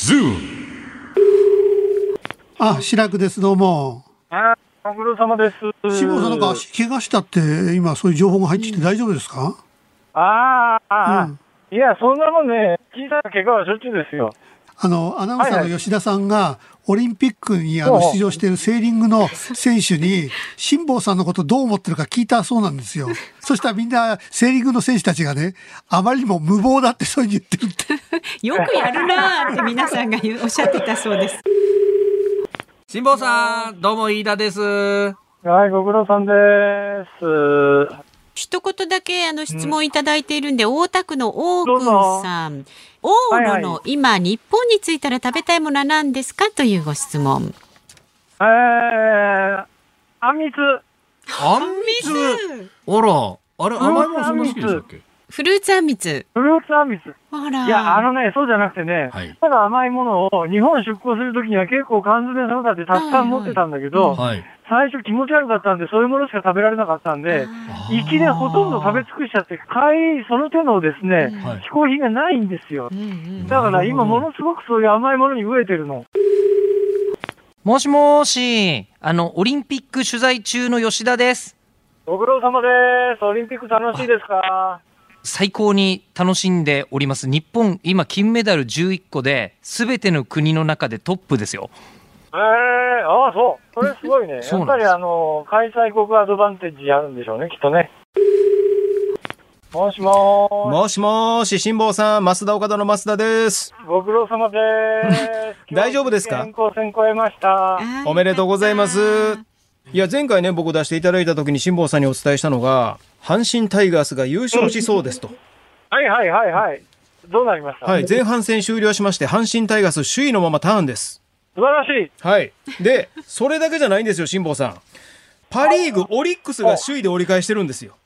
Zoom. あ、白くです、どうも。あご苦労様です。志保さんなんか足怪我したって、今そういう情報が入ってきて大丈夫ですか、あーあー、うんいや、そんなもんね、小さな怪我はしょっちゅうですよ。あの、アナウンサーの吉田さんが、オリンピックにあの出場しているセーリングの選手に、辛坊さんのことどう思ってるか聞いたそうなんですよ。そしたらみんな、セーリングの選手たちがね、あまりにも無謀だってそういうふうに言ってるって。よくやるなーって皆さんがおっしゃってたそうです。辛坊さん、どうも飯田です。はい、ご苦労さんです。一言だけあの質問いただいているんで、大田区の大くんさん。往路の今、日本に着いたら食べたいものは何ですかというご質問。えー、あんみつ。あんみつ。あら、あれ甘いものそんな好きでしたっけ？フルーツあんみつ。フルーツあんみつ。あら。いや、あのね、そうじゃなくてね、はいただ甘いものを日本出港するときには結構缶詰ソーダってたくさん持ってたんだけど、はい。最初気持ち悪かったんで、そういうものしか食べられなかったんで、行きでほとんど食べ尽くしちゃって、帰り、その手のですね、はい品がないんですよ。うんうんだから今ものすごくそういう甘いものに飢えてるの。もしもーし、あの、オリンピック取材中の吉田です。ご苦労様です。オリンピック楽しいですか？最高に楽しんでおります。日本、今、金メダル11個で、すべての国の中でトップですよ。ええああ、そう。それすごいね。やっぱりあの、開催国アドバンテージあるんでしょうね、きっとね。もしもーもしもーし、辛坊さん、増田岡田の増田です。し、ご苦労様です。大丈夫ですか？健康戦超えました。おめでとうございます。いや、前回ね、僕出していただいた時に辛坊さんにお伝えしたのが、阪神タイガースが優勝しそうですと。はいはいはいはい。どうなりました？はい、前半戦終了しまして、阪神タイガース首位のままターンです。素晴らしい。はい。で、それだけじゃないんですよ、辛坊さん。パリーグ、オリックスが首位で折り返してるんですよ。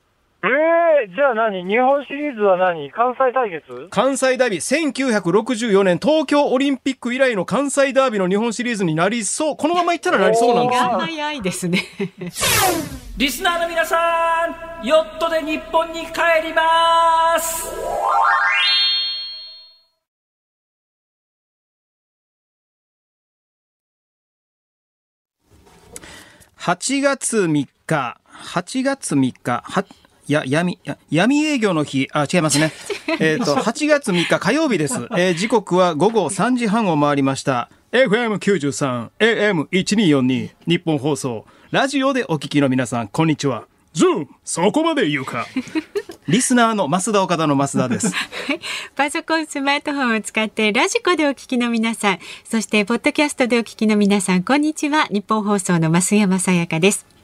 ええじゃあ何？日本シリーズは何？関西対決？関西ダービー、1964年東京オリンピック以来の関西ダービーの日本シリーズになりそう。このままいったらなりそうなんです早いですね。リスナーの皆さん、ヨットで日本に帰ります。8月3日、8月3日、は、や、闇、や闇営業の日、あ、違いますね。えっと、8月3日火曜日です。えー時刻は午後3時半を回りました。FM93、AM1242、日本放送、ラジオでお聞きの皆さん、こんにちは。ズーム、そこまで言うか。リスナーの増田岡田の増田です。パソコン、スマートフォンを使ってラジコでお聞きの皆さん、そしてポッドキャストでお聞きの皆さん、こんにちは。ニッポン放送の増山さやかです。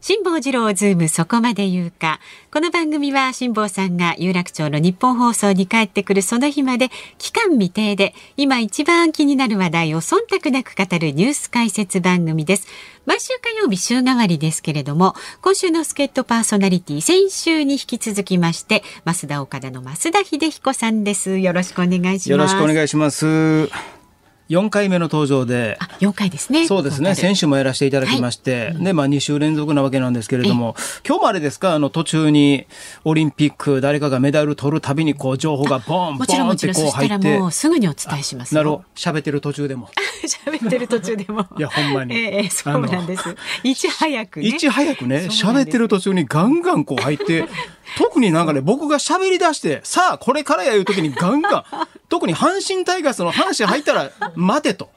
辛坊治郎ズームそこまで言うか。この番組は辛坊さんが有楽町のニッポン放送に帰ってくるその日まで期間未定で今一番気になる話題を忖度なく語るニュース解説番組です。毎週火曜日週替わりですけれども、今週の助っ人パーソナリティ先週に引き続きまして、増田岡田の増田秀彦さんです。よろしくお願いします。よろしくお願いします。4回目の登場で、あ、4回ですね。そうですね。先週もやらせていただきまして、で、まあ2週連続なわけなんですけれども、今日もあれですか、あの途中にオリンピック誰かがメダル取るたびにこう情報がボンボンってもちろん、そしたらこう入ってもう、すぐにお伝えしますよ。なるほど。喋ってる途中でも。喋ってる途中でも。いやほんまにええそうなんです。いち早くね。いち早くね、喋ってる途中にガンガンこう入って、特になんかね、僕が喋り出して、さあこれからやいう時にガンガン、特に阪神タイガースの話入ったら、待てと。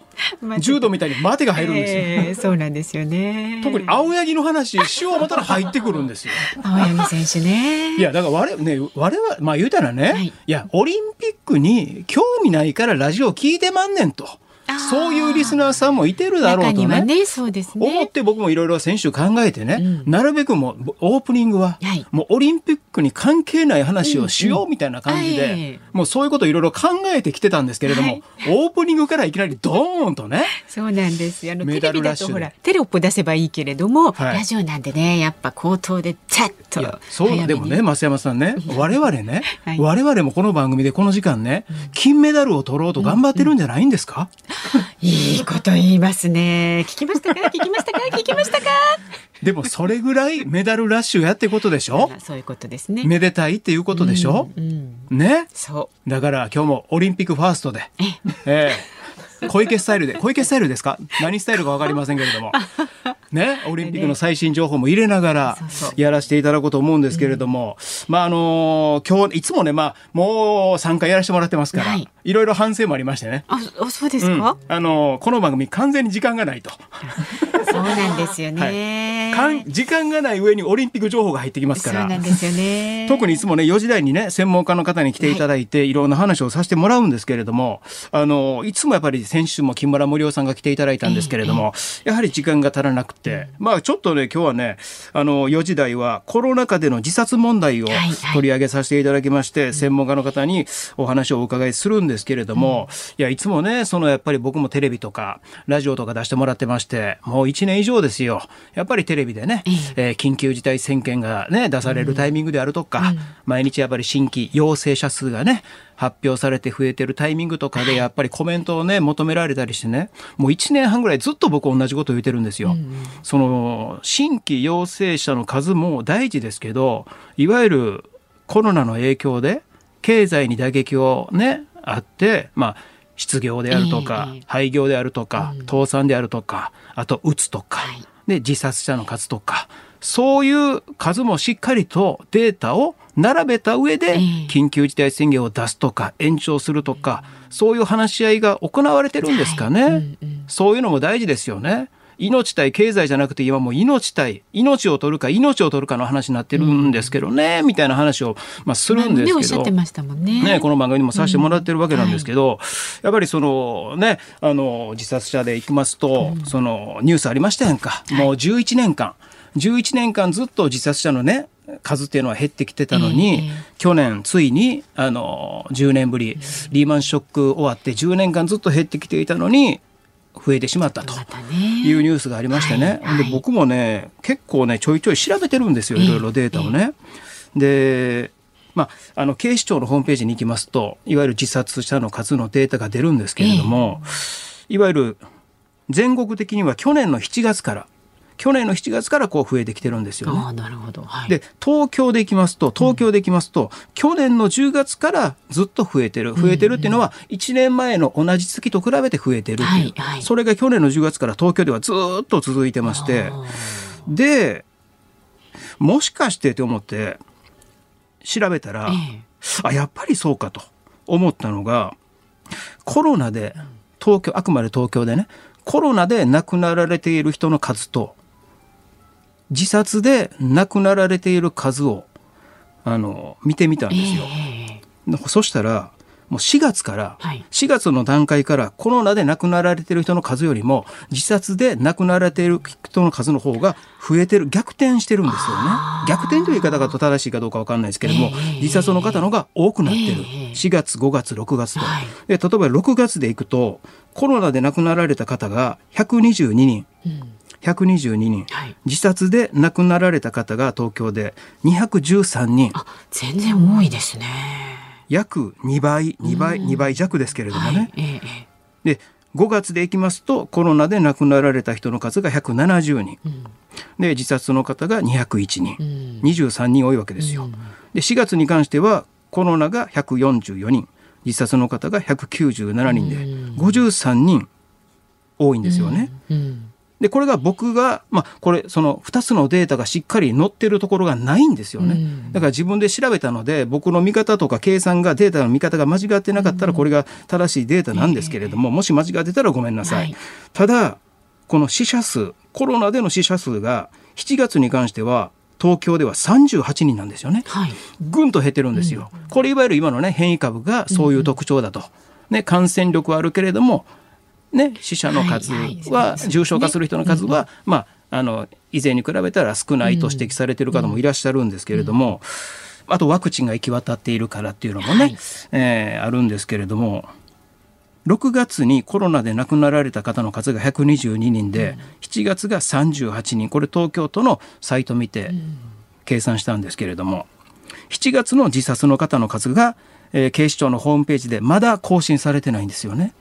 柔道みたいに待てが入るんですよ。ええそうなんですよね。特に青柳の話しよう思ったら入ってくるんですよ。青柳選手ね。いや、だから我々、ね、我々、まあ言うたらね、はいい、や、オリンピックに興味ないからラジオ聞いてまんねんと。そういうリスナーさんもいてるだろ中うとね。ね、そうです思っね。て僕もいろいろ選手考えてね、うん。なるべくもうオープニングは、はい。もうオリンピックに関係ない話をしようみたいな感じで、うんうんはい。もうそういうこといろいろ考えてきてたんですけれども、はい。オープニングからいきなりドーンとね、そうなんですよ。あのメテレビだとほら、テロップ出せばいいけれども、はい。ラジオなんでね、やっぱ口頭でチャッと。そう、でもね、増山さんね、我々ね、はい。我々もこの番組でこの時間ね、金メダルを取ろうと頑張ってるんじゃないんですか、いいこと言いますね。聞きましたか？聞きましたか？聞きましたか？でもそれぐらいメダルラッシュやってことでしょ？あそういうことですね。めでたいっていうことでしょ、うんうんね？そだから今日もオリンピックファーストで、う。え。ええ。小池スタイルで、小池スタイルですか？何スタイルかわかりませんけれども。ね、オリンピックの最新情報も入れながらやらせていただこうと思うんですけれども、まああの今日いつもねまあもう3回やらせてもらってますから、はいい、ろいろ反省もありましてね。あ、あそうですうんか、あのこの番組完全に時間がないと。そうなんですよね。かん時間がない上にオリンピック情報が入ってきますからそうなん。ですよね。特にいつもね4時台にね専門家の方に来ていただいて、い、ろんな話をさせてもらうんですけれどもあのいつもやっぱり先週も木村盛夫さんが来ていただいたんですけれども、やはり時間が足らなくて、まあちょっとね今日はねあの4時台はコロナ禍での自殺問題をはいはい取り上げさせていただきまして、専門家の方にお話をお伺いするんですけれども、いやいつもねそのやっぱり僕もテレビとかラジオとか出してもらってましてもう1年以上ですよ。やっぱりテレビでね、えー緊急事態宣言がね出されるタイミングであるとか、毎日やっぱり新規陽性者数がね発表されて増えてるタイミングとかでやっぱりコメントをね求められたりしてねもう1年半ぐらいずっと僕同じことを言ってるんですよ。その新規陽性者の数も大事ですけどいわゆるコロナの影響で経済に打撃をねあってまあ失業であるとか、ええ廃業であるとか、倒産であるとかあとうつとか、はい。で自殺者の数とかそういう数もしっかりとデータを並べた上でええ。緊急事態宣言を出すとか延長するとかそういう話し合いが行われてるんですかね、そういうのも大事ですよね命対経済じゃなくて今もう命対命を取るか命を取るかの話になってるんですけどね、みたいな話を、まあ、するんですねおっけど。しゃってましたもんね。ね、この番組にもさせてもらってるわけなんですけど、やっぱりそのねあの自殺者でいきますと、そのニュースありましたやんか、もう11年間。11年間ずっと自殺者のね数っていうのは減ってきてたのに、ええ。去年ついにあの10年ぶりリーマンショック終わって10年間ずっと減ってきていたのに増えてしまったと。いうニュースがありましてね、はいはいで僕もね結構ねちょいちょい調べてるんですよいろいろデータをね。でまあ、あの警視庁のホームページに行きますといわゆる自殺者の数のデータが出るんですけれども、いわゆる全国的には去年の7月から去年の7月からこう増えてきてるんですよね。ああ、なるほど。はい。で東京でいきますと東京でいきますと、去年の10月からずっと増えてる。増えてるっていうのは1年前の同じ月と比べて増えてるっていう、はいはい。それが去年の10月から東京ではずっと続いてまして。でもしかしてと思って調べたら、ええ。あやっぱりそうかと思ったのがコロナで東京あくまで東京でねコロナで亡くなられている人の数と自殺で亡くなられている数をあの見てみたんですよ。えでそしたらもう4月から、はい。4月の段階からコロナで亡くなられている人の数よりも自殺で亡くなられている人の数の方が増えてる逆転してるんですよね。逆転という言い方が正しいかどうかわかんないですけれども、ええ自殺の方の方が多くなってる、ええ4月5月6月と、はい。で例えば6月でいくとコロナで亡くなられた方が122人。えうん122人、はい。自殺で亡くなられた方が東京で213人。あ、全然多いですね。約2倍2倍2倍弱ですけれどもね、はい。ええええ。で5月でいきますとコロナで亡くなられた人の数が170人、で自殺の方が201人、うん。23人多いわけですよ。で4月に関してはコロナが144人。自殺の方が197人で、53人多いんですよね。うん。でこれが僕が、まあ、これその2つのデータがしっかり載ってるところがないんですよね、うん。だから自分で調べたので僕の見方とか計算がデータの見方が間違ってなかったらこれが正しいデータなんですけれども、もし間違ってたらごめんなさい。ただこの死者数コロナでの死者数が7月に関しては東京では38人なんですよね。はい。ぐんと減ってるんですよ。これいわゆる今のね変異株がそういう特徴だと。ね感染力はあるけれどもね死者の数は重症化する人の数はまああの以前に比べたら少ないと指摘されている方もいらっしゃるんですけれども、あとワクチンが行き渡っているからっていうのもね、はい。えーあるんですけれども。6月にコロナで亡くなられた方の数が122人で、7月が38人。これ東京都のサイト見て計算したんですけれども7月の自殺の方の数が、えー警視庁のホームページでまだ更新されてないんですよね。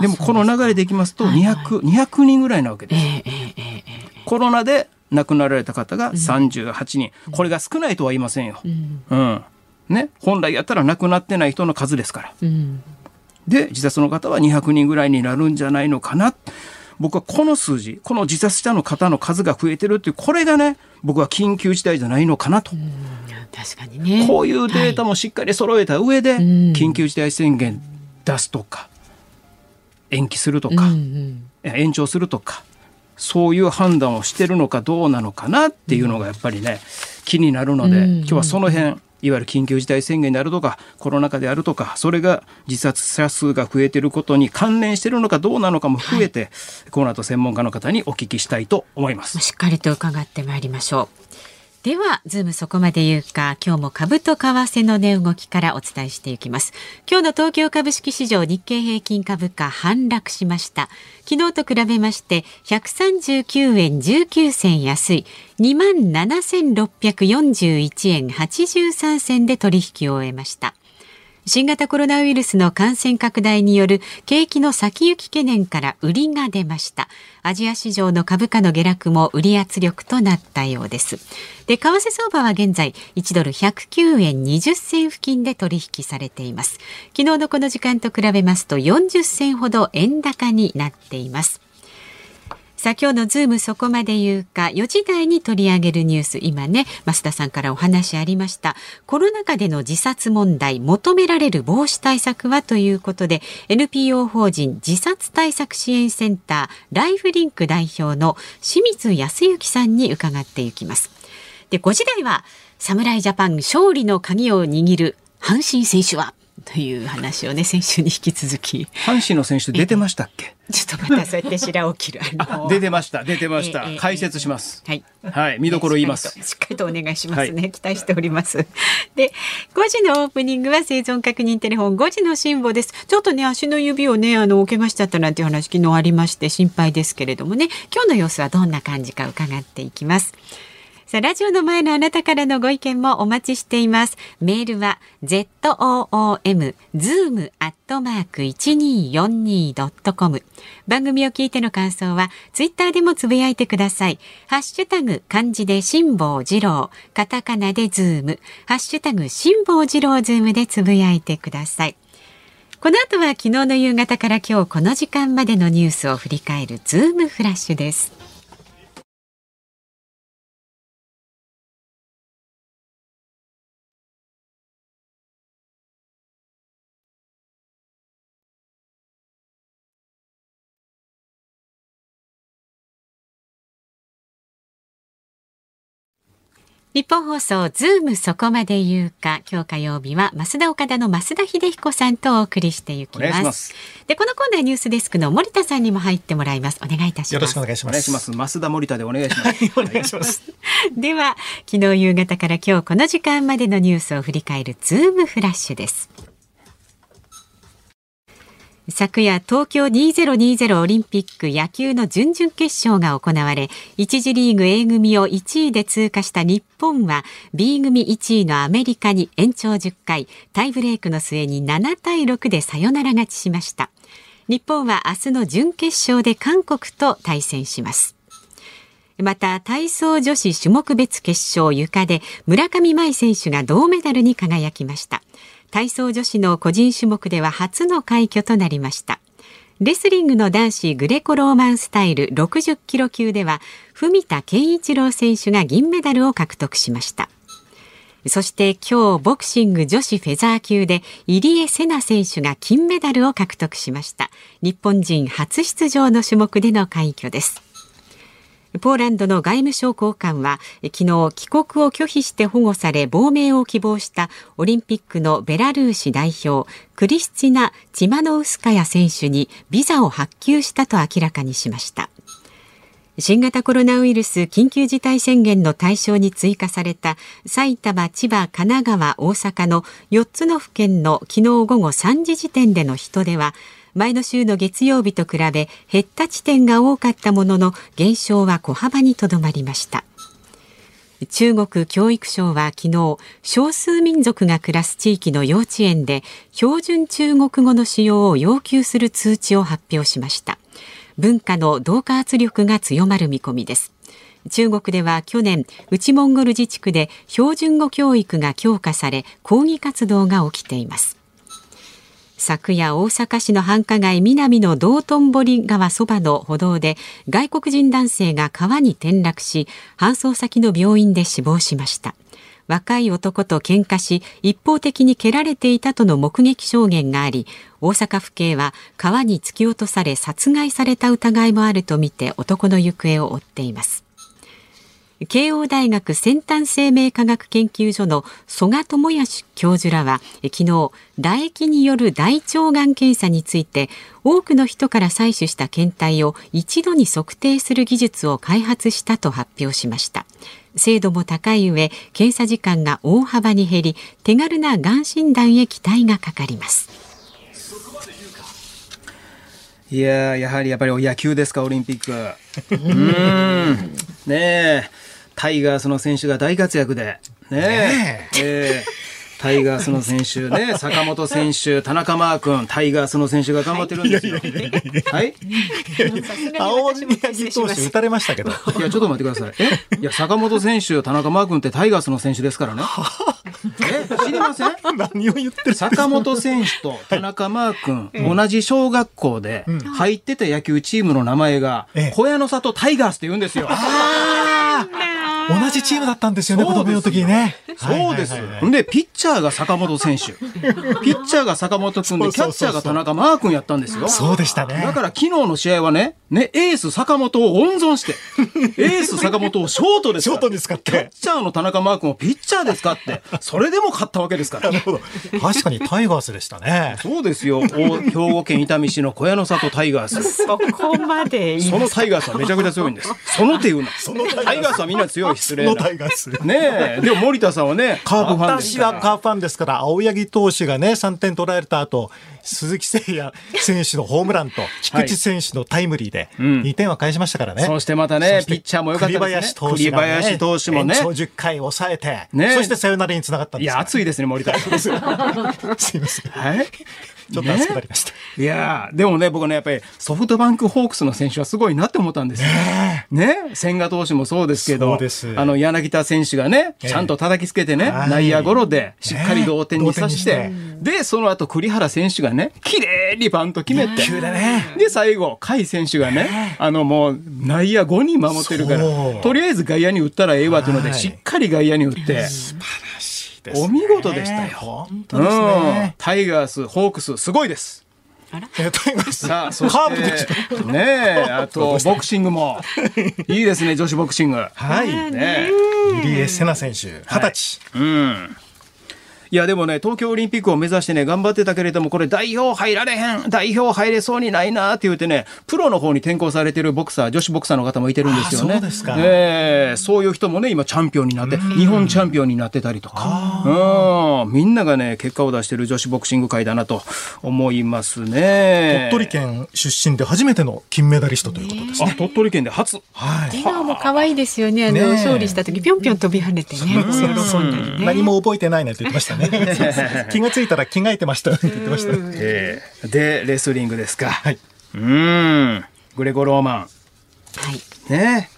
でもこの流れでいきますと200、200人ぐらいなわけです。えええええええコロナで亡くなられた方が38人、これが少ないとは言いませんよ。えうん。うんね、本来やったら亡くなってない人の数ですから。うん。で自殺の方は200人ぐらいになるんじゃないのかな僕はこの数字この自殺者の方の数が増えてるっていうこれがね僕は緊急事態じゃないのかなと。確かにね。こういうデータもしっかり揃えた上で、緊急事態宣言出すとか延期するとか、延長するとかそういう判断をしてるのかどうなのかなっていうのがやっぱりね気になるので、今日はその辺いわゆる緊急事態宣言であるとかコロナ禍であるとかそれが自殺者数が増えていることに関連しているのかどうなのかも含めて、はい、この後専門家の方にお聞きしたいと思います。しっかりと伺ってまいりましょう。では、ズームそこまで言うか、今日も株と為替の値動きからお伝えしていきます。今日の東京株式市場日経平均株価反落しました。昨日と比べまして139円19銭安い27,641円83銭で取引を終えました。新型コロナウイルスの感染拡大による景気の先行き懸念から売りが出ました。アジア市場の株価の下落も売り圧力となったようです。で為替相場は現在1ドル109円20銭付近で取引されています。昨日のこの時間と比べますと40銭ほど円高になっています。さあ今日のズームそこまで言うか4時台に取り上げるニュース今ね増田さんからお話ありました。コロナ禍での自殺問題求められる防止対策はということで NPO 法人自殺対策支援センターライフリンク代表の清水康之さんに伺っていきます。で5時台は侍ジャパン勝利の鍵を握る阪神選手はという話をね先週に引き続き。阪神の選手出てましたっけ？ちょっとまたそうやって白を切る出てました出てました、解説します。はい、はい、見どころ言います。しっかりとお願いしますね、はい、期待しております。で5時のオープニングは生存確認テレフォン5時の辛抱です。ちょっとね足の指をねあのお怪我しちゃったなんていう話昨日ありまして心配ですけれどもね。今日の様子はどんな感じか伺っていきますさあ、ラジオの前のあなたからのご意見もお待ちしています。メールは zoom zoom アットマーク 1242.com 番組を聞いての感想はツイッターでもつぶやいてください。ハッシュタグ漢字で辛坊治郎、カタカナでズーム、ハッシュタグ辛坊治郎ズームでつぶやいてください。この後は昨日の夕方から今日この時間までのニュースを振り返るズームフラッシュです。ニッポン放送ズームそこまで言うか今日火曜日は増田岡田の増田英彦さんとお送りしていきます。でこのコーナーニュースデスクの森田さんにも入ってもらいます。お願いいたします。よろしくお願いします。増田森田でお願いしますお願いします。では昨日夕方から今日この時間までのニュースを振り返るズームフラッシュです昨夜東京2020オリンピック野球の準々決勝が行われ1次リーグ A 組を1位で通過した日本は B 組1位のアメリカに延長10回タイブレークの末に7対6でサヨナラ勝ちしました。日本は明日の準決勝で韓国と対戦します。また体操女子種目別決勝ゆかで村上茉愛選手が銅メダルに輝きました。体操女子の個人種目では初の快挙となりました。レスリングの男子グレコローマンスタイル60キロ級では文田健一郎選手が銀メダルを獲得しました。そして今日ボクシング女子フェザー級で入江聖奈選手が金メダルを獲得しました。日本人初出場の種目での快挙です。ポーランドの外務省高官は昨日帰国を拒否して保護され亡命を希望したオリンピックのベラルーシ代表クリスチナ・チマノウスカヤ選手にビザを発給したと明らかにしました。新型コロナウイルス緊急事態宣言の対象に追加された埼玉、千葉、神奈川、大阪の4つの府県の昨日午後3時時点での人出は前の週の月曜日と比べ減った地点が多かったものの減少は小幅にとどまりました。中国教育省は昨日少数民族が暮らす地域の幼稚園で標準中国語の使用を要求する通知を発表しました。文化の同化圧力が強まる見込みです。中国では去年内モンゴル自治区で標準語教育が強化され抗議活動が起きています。昨夜大阪市の繁華街南の道頓堀川そばの歩道で外国人男性が川に転落し搬送先の病院で死亡しました。若い男と喧嘩し一方的に蹴られていたとの目撃証言があり大阪府警は川に突き落とされ殺害された疑いもあるとみて男の行方を追っています。慶応大学先端生命科学研究所の曽我智康教授らは昨日唾液による大腸がん検査について多くの人から採取した検体を一度に測定する技術を開発したと発表しました。精度も高い上検査時間が大幅に減り手軽ながん診断へ期待がかかりますいややはりやっぱり野球ですかオリンピック うん。ねえタイガースの選手が大活躍で。ねえ。え。ータイガースの選手ね、坂本選手、田中マー君、タイガースの選手が頑張ってるんですよ。はい？青柳投手打たれましたけど。いや、ちょっと待ってください。え？いや、坂本選手、田中マー君ってタイガースの選手ですからね。え？知りません？何を言ってる坂本選手と田中マー君、同じ小学校で入ってた野球チームの名前がええ、小屋の里タイガースって言うんですよ。同じチームだったんですよね、子供の時にね。そうですはいはいはいはい。んで、ピッチャーが坂本選手。ピッチャーが坂本君で、キャッチャーが田中マー君やったんですよ。そうでしたね。だから昨日の試合はね、ね、エース坂本を温存して、エース坂本をショートですショートに使ってキャッチャーの田中マー君をピッチャーですかって、それでも勝ったわけですから。なるほど。確かにタイガースでしたね。そうですよ。大兵庫県伊丹市の小屋の里タイガース。そこまでそのタイガースはめちゃくちゃ強いんです。その手言うな。タイガースはみんな強い失礼な。ねえ。でも森田さんはね、カープファン私。はカープファンですから、青柳投手がね、3点取られた後、鈴木誠也選手のホームランと、菊池選手のタイムリーで、2点は返しましたからね。そしてまたねピッチャーも良かったですね栗林投手もね延長10回抑えて、ねそしてサヨナラにつながったんですいや、熱いですね、森田さん。すいません。はい。ちょっと熱くなりました。いやーでもね、僕ね、やっぱりソフトバンクホークスの選手はすごいなって思ったんです。よ。ね。千賀投手もそうですけどあの、柳田選手がね、ええ。ちゃんと叩きつけてね、はい。内野ゴロでしっかり同点にさして、で、その後栗原選手がね、綺麗にバント決めて、急で最後、甲斐選手がね、あのもう、内野5人守ってるからとりあえず外野に打ったらええわというので、はい。しっかり外野に打って、お見事でしたよ本当ですうんね。タイガース、ホークス、すごいです。えタイガース。さあ、そカープでしして、ねえ、あと、ボクシングも、いいですね、女子ボクシング。はい。ね入江聖奈選手、二十歳。えうん。いや、でもね、東京オリンピックを目指してね、頑張ってたけれども、これ代表入られへん、代表入れそうにないなって言ってね、プロの方に転向されてるボクサー、女子ボクサーの方もいてるんですよね。あそうですかええそういう人もね、今チャンピオンになって、日本チャンピオンになってたりとか。うん。みんながね、結果を出してる女子ボクシング界だなと思いますね。鳥取県出身で初めての金メダリストということですあ、ね。鳥取県で初。はい。今も可愛いですよね。あの、ねえ勝利した時ぴょんぴょん飛び跳ねてね。何も覚えてないねって言ってましたね。気がついたら着替えてましたって言ってました。えーで、レスリングですか。はい。うーん。グレコローマはい。ン。ね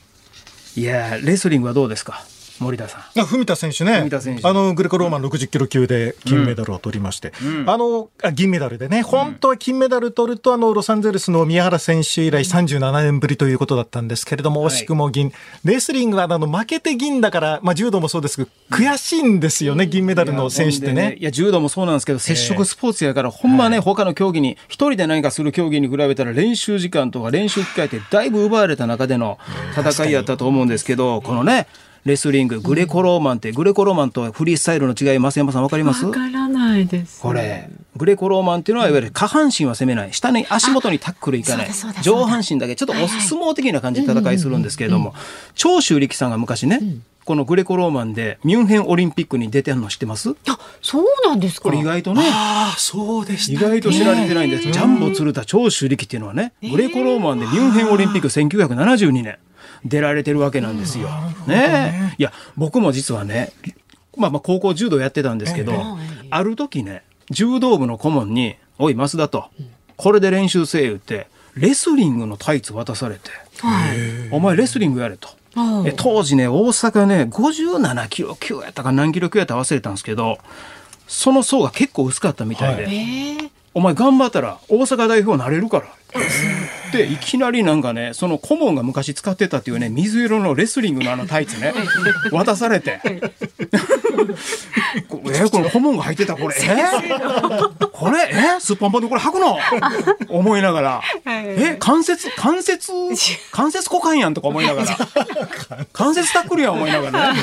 いやーレスリングはどうですか？森田さん。あ文田選手ね。文田選手。あのグレコローマン60キロ級で金メダルを取りまして、あのあ銀メダルでね、本当は金メダル取るとあのロサンゼルスの宮原選手以来37年ぶりということだったんですけれども、はい。惜しくも銀、レスリングはあの負けて銀だから、まあ、柔道もそうですけど、悔しいんですよね、銀メダルの選手ってね。いや、柔道もそうなんですけど、接触スポーツやから、ほんまね、他の競技に、一人で何かする競技に比べたら、練習時間とか練習機会ってだいぶ奪われた中での戦いやったと思うんですけど、このね、レスリング、グレコローマンって、グレコローマンとフリースタイルの違い、増山さんわかります？わからないです。これ、グレコローマンっていうのは、いわゆる下半身は攻めない。下に足元にタックルいかない。上半身だけ、ちょっとお相撲的な感じで戦いするんですけれども、長州力さんが昔ね、このグレコローマンでミュンヘンオリンピックに出てるの知ってます？あ、そうなんですか。これ意外とね、ああ、そうでし意た。外と知られてないんです。ジャンボ鶴田長州力っていうのはね、グレコローマンでミュンヘンオリンピック1972年出られてるわけなんですよ。ねいや、僕も実はね、まあまあ高校柔道やってたんですけど、ある時ね、柔道部の顧問に、おい、増田と、これで練習せえ言って、レスリングのタイツ渡されて、お前レスリングやれと。え当時ね、大阪ね、57キロ級やったか何キロ級やったか忘れたんですけど、その層が結構薄かったみたいで、ええお前頑張ったら大阪代表なれるから。で、いきなりなんかね、その顧問が昔使ってたっていうね、水色のレスリングのあのタイツね、渡されて。こえこの顧問が履いてた これ、えこれ、えすっぽんぽんでこれ履くの？思いながら、え関節、関節、関節股間やんとか思いながら、関節タックルやん思いながらね。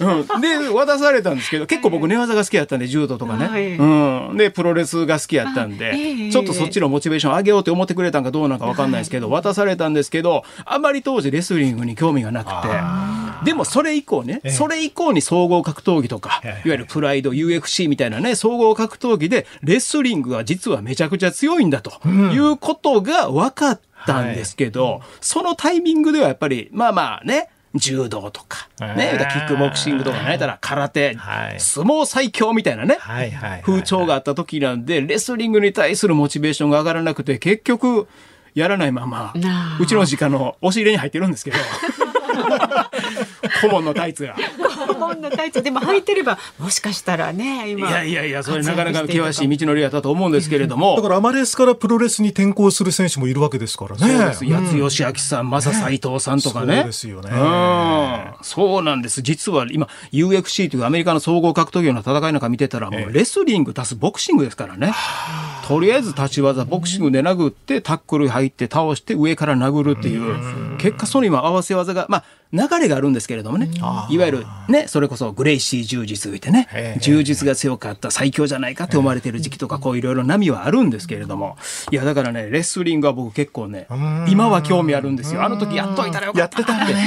うん、で、渡されたんですけど、結構僕寝技が好きやったんで、柔道とかね。はい。うん。で、プロレスが好きやったんで、ええ。ちょっとそっちのモチベーション上げようって思ってくれたんかどうなんかわかんないですけど、渡されたんですけど、あまり当時レスリングに興味がなくて、でもそれ以降ね、それ以降に総合格闘技とか、いわゆるプライド、UFC みたいなね、総合格闘技で、レスリングが実はめちゃくちゃ強いんだということが分かったんですけど、そのタイミングではやっぱり、まあまあね、柔道とか、ね、キックボクシングとかね、たら空手、はい。相撲最強みたいなね、はいはいはい風潮があった時なんで、レスリングに対するモチベーションが上がらなくて、結局、やらないままうちの実家の押し入れに入ってるんですけど、顧問のタイツが。こんなタイツでも履いてればもしかしたらねい今やいやいや、それなかなか険しい道のりだったと思うんですけれどもだ、からアマレスからプロレスに転向する選手もいるわけですからね。そうです。うん八津義明さん、正斎藤さんとかね。そうですよねうん。そうなんです。実は今、UFC というアメリカの総合格闘技の戦いなんか見てたら、もうレスリング足すボクシングですからね。とりあえず立ち技、ボクシングで殴って、タックル入って倒して上から殴るっていう、結果その今合わせ技が、まあ、流れがあるんですけれどもね。いわゆるね、それこそグレイシー柔術言ってね柔術が強かった最強じゃないかって思われてる時期とか、こういろいろ波はあるんですけれども。いや、だからね、レスリングは僕結構ね、今は興味あるんですよ。あの時やっといたらよかったなって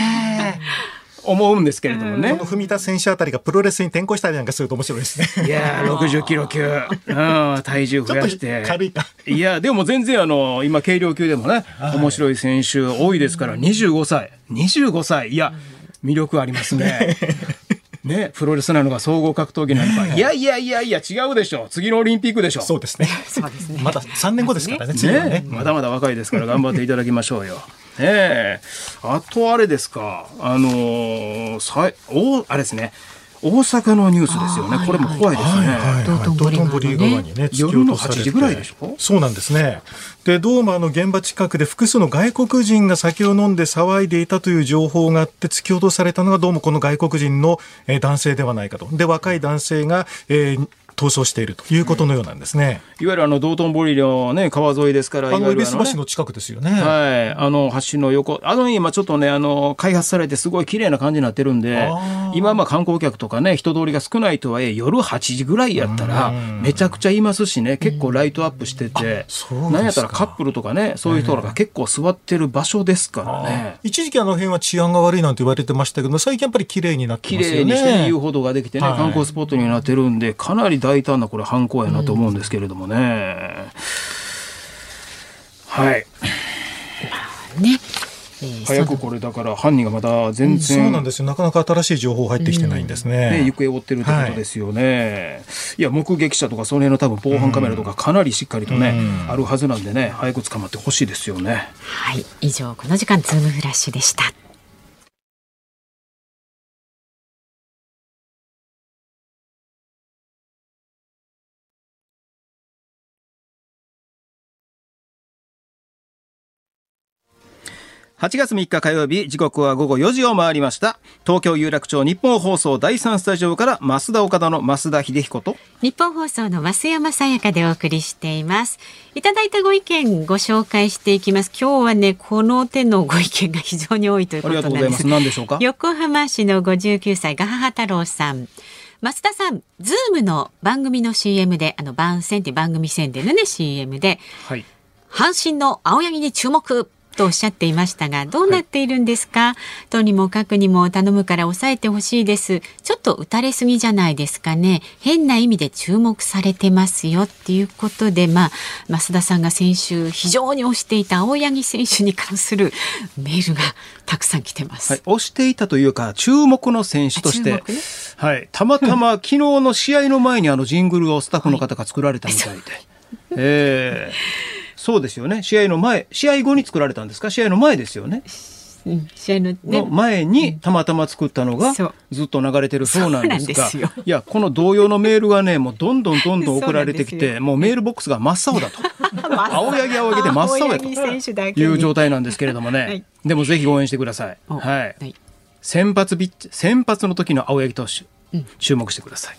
思うんですけれどもねこの。文田選手あたりがプロレスに転向したりなんかすると面白いですね。いやー、60キロ級、うん、体重増やして。軽いか。いや、でも全然あの、今、軽量級でもね、面白い選手多いですから、25歳。25歳。いや、魅力ありますね。ね、プロレスなのか総合格闘技なのか。いやいやいやいや、違うでしょ。次のオリンピックでしょ。そうですね。そうですねまだ3年後ですからね、ねね。まだまだ若いですから頑張っていただきましょうよ。ねえ。あとあれですか、あのーさいおあれですね、大阪のニュースですよね。これも怖いですね。道頓堀川のね道頓堀川にね、夜の落とされて8時ぐらいでしょ？そうなんですね。で、どうもあの現場近くで複数の外国人が酒を飲んで騒いでいたという情報があって突き落とされたのがどうもこの外国人のえー男性ではないかと。で、若い男性が、えー逃走しているということのようなんですね。いわゆるあの道頓堀のね、川沿いですから、あの、恵比寿橋の近くですよね。はい。あの、橋の横。あの、今ちょっとね、あの、開発されてすごい綺麗な感じになってるんであ、今まあ観光客とかね、人通りが少ないとはいえ、夜8時ぐらいやったら、めちゃくちゃいますしね、結構ライトアップしてて、なんやったらカップルとかね、そういう人らが結構座ってる場所ですからね。一時期あの辺は治安が悪いなんて言われてましたけど、最近やっぱり綺麗になって綺ますよね。麗にして遊歩道ができてね、はい観光スポットになってるんで、かなり大胆なこれ犯行やなと思うんですけれどもね。はい。ね、えー早くこれだから犯人がまだ全然、そうなんですよ。なかなか新しい情報入ってきてないんですね。ね、行方を追ってるってことですよね。い、や、目撃者とかその辺の多分防犯カメラとかかなりしっかりとね、あるはずなんでね、早く捕まってほしいですよね。はい以上この時間ズームフラッシュでした8月3日火曜日、時刻は午後4時を回りました。東京有楽町日本放送第3スタジオから増田岡田の増田秀彦と、日本放送の増山さやかでお送りしていますいただいたご意見ご紹介していきます今日はねこの手のご意見が非常に多いというあことなんですりがとうございます。何でしょうか？横浜市の59歳ガハハ太郎さん増田さん、ズームの番組の CM で、あの、番宣って番組宣伝のね、CM で、はい。阪神の青柳に注目とおっしゃっていましたが、どうなっているんですか、とにもかくにも頼むから抑えてほしいです。ちょっと打たれすぎじゃないですかね。変な意味で注目されてますよっていうことで、まあ、増田さんが先週非常に推していた青柳選手に関するメールがたくさん来てます。はい、押していたというか、注目の選手として、ねはい、たまたま昨日の試合の前にあのジングルをスタッフの方が作られたみたいで、えーそうですよね、試合の前、試合後に作られたんですか、試合の前ですよね。うん、試合ののね。前にたまたま作ったのがずっと流れてるそうなんですがいやこの同様のメールがねもうどんどんどんどん送られてきてもうメールボックスが真っ青だと。青。柳青柳で真っ青だけに。いう状態なんですけれどもね、はい。でもぜひ応援してください。おはい、はい。先発ビッチ先発の時の青柳投手、うん。注目してください。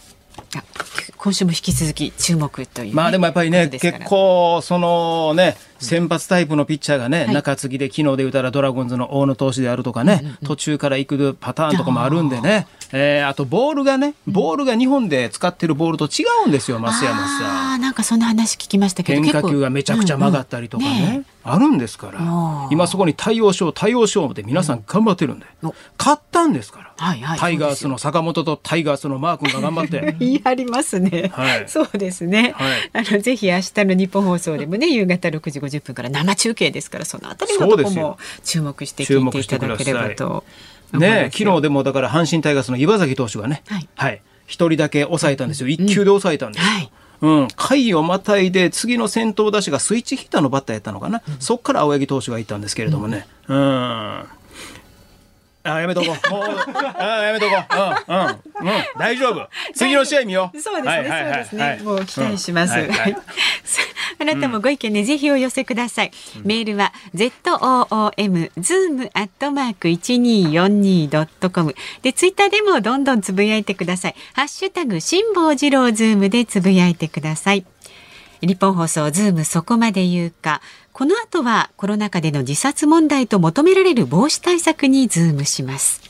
あ今週も引き続き注目という、まあでもやっぱりね結構そのね先発タイプのピッチャーがね、はい。中継ぎで昨日で言うたらドラゴンズの大野投手であるとかね、途中から行くパターンとかもあるんでね、えーあとボールがねボールが日本で使ってるボールと違うんですよ増山さん。ああなんかそんな話聞きましたけど変化球がめちゃくちゃ曲がったりとかね,、うんうん。ねあるんですから。今そこに対応しよう対応しようって皆さん頑張ってるんで、お勝ったんですから、はいはい。タイガースの坂本とタイガースのマー君が頑張って。言い張りますね、はい。そうですね、はい。あのぜひ明日の日本放送でもね 夕方6時50分から生中継ですからそのあたりのとこも注目して聞いていただければとね昨日でもだから阪神タイガースの岩崎投手がねはい。はい。一、人だけ抑えたんですよ。一球で抑えたんですよ、はい。うん、回をまたいで次の先頭打者がスイッチヒッターのバッターやったのかな、そっから青柳投手がいったんですけれどもね、うん、あやめとこう。もうあやめとこう、うんうん。うん、大丈夫。次の試合見よう。そうですね、はいはいはいそうですね、はい。もう期待します。うん。はいはい。さ あなたもご意見ね、ぜひお寄せください。メールは z o o m zoom アットマーク一二四二ドットコムでツイッターでもどんどんつぶやいてください。ハッシュタグ辛坊治郎ズームでつぶやいてください。ニッポン放送ズームそこまで言うか。この後はコロナ禍での自殺問題と求められる防止対策にズームします。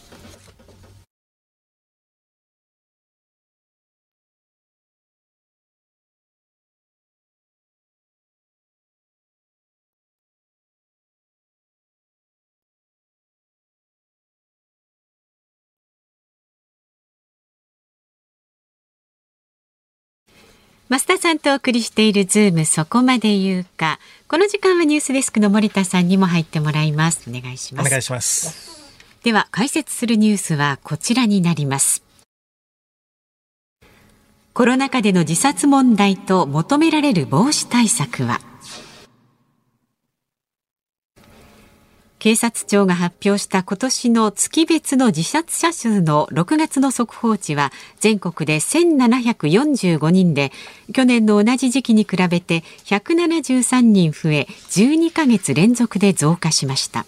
増田さんとお送りしているズームそこまで言うか。この時間はニュースデスクの森田さんにも入ってもらいます。お願いします。お願いします。では解説するニュースはこちらになります。コロナ禍での自殺問題と求められる防止対策は？警察庁が発表した今年の月別の自殺者数の6月の速報値は全国で1745人で去年の同じ時期に比べて173人増え12ヶ月連続で増加しました。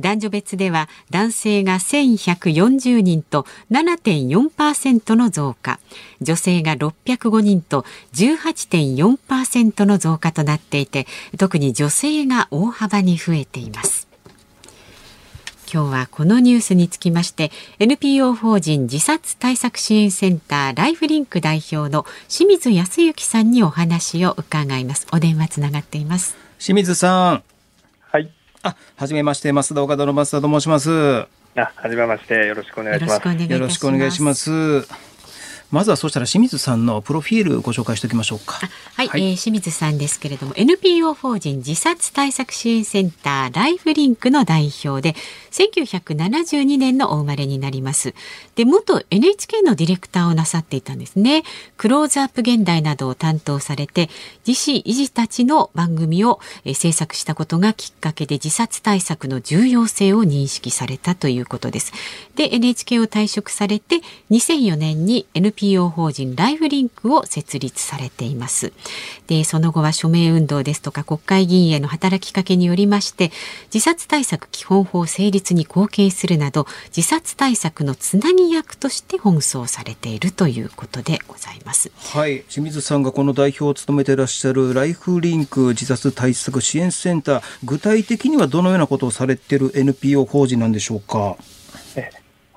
男女別では男性が1140人と7.4%の増加女性が605人と18.4%の増加となっていて特に女性が大幅に増えています今日はこのニュースにつきまして NPO 法人自殺対策支援センターライフリンク代表の清水康之さんにお話を伺いますお電話つながっています清水さんはい。あはじめまして増田岡田の増田と申しますあ、はじめまして。よろしくお願いします。よろしくお願いしますまずはそしたら清水さんのプロフィールご紹介しておきましょうか。はい、はい。えー清水さんですけれども NPO 法人自殺対策支援センターライフリンクの代表で1972年のお生まれになります。で元 NHK のディレクターをなさっていたんですね。クローズアップ現代などを担当されて自身維持たちの番組を、えー制作したことがきっかけで自殺対策の重要性を認識されたということです。で NHK を退職されて2004年に NPO po 法人ライフリンクを設立されています。でその後は署名運動ですとか国会議員への働きかけによりまして自殺対策基本法成立に貢献するなど自殺対策のつなぎ役として奔走されているということでございます。はい。清水さんがこの代表を務めていらっしゃるライフリンク自殺対策支援センター具体的にはどのようなことをされている NPO 法人なんでしょうか？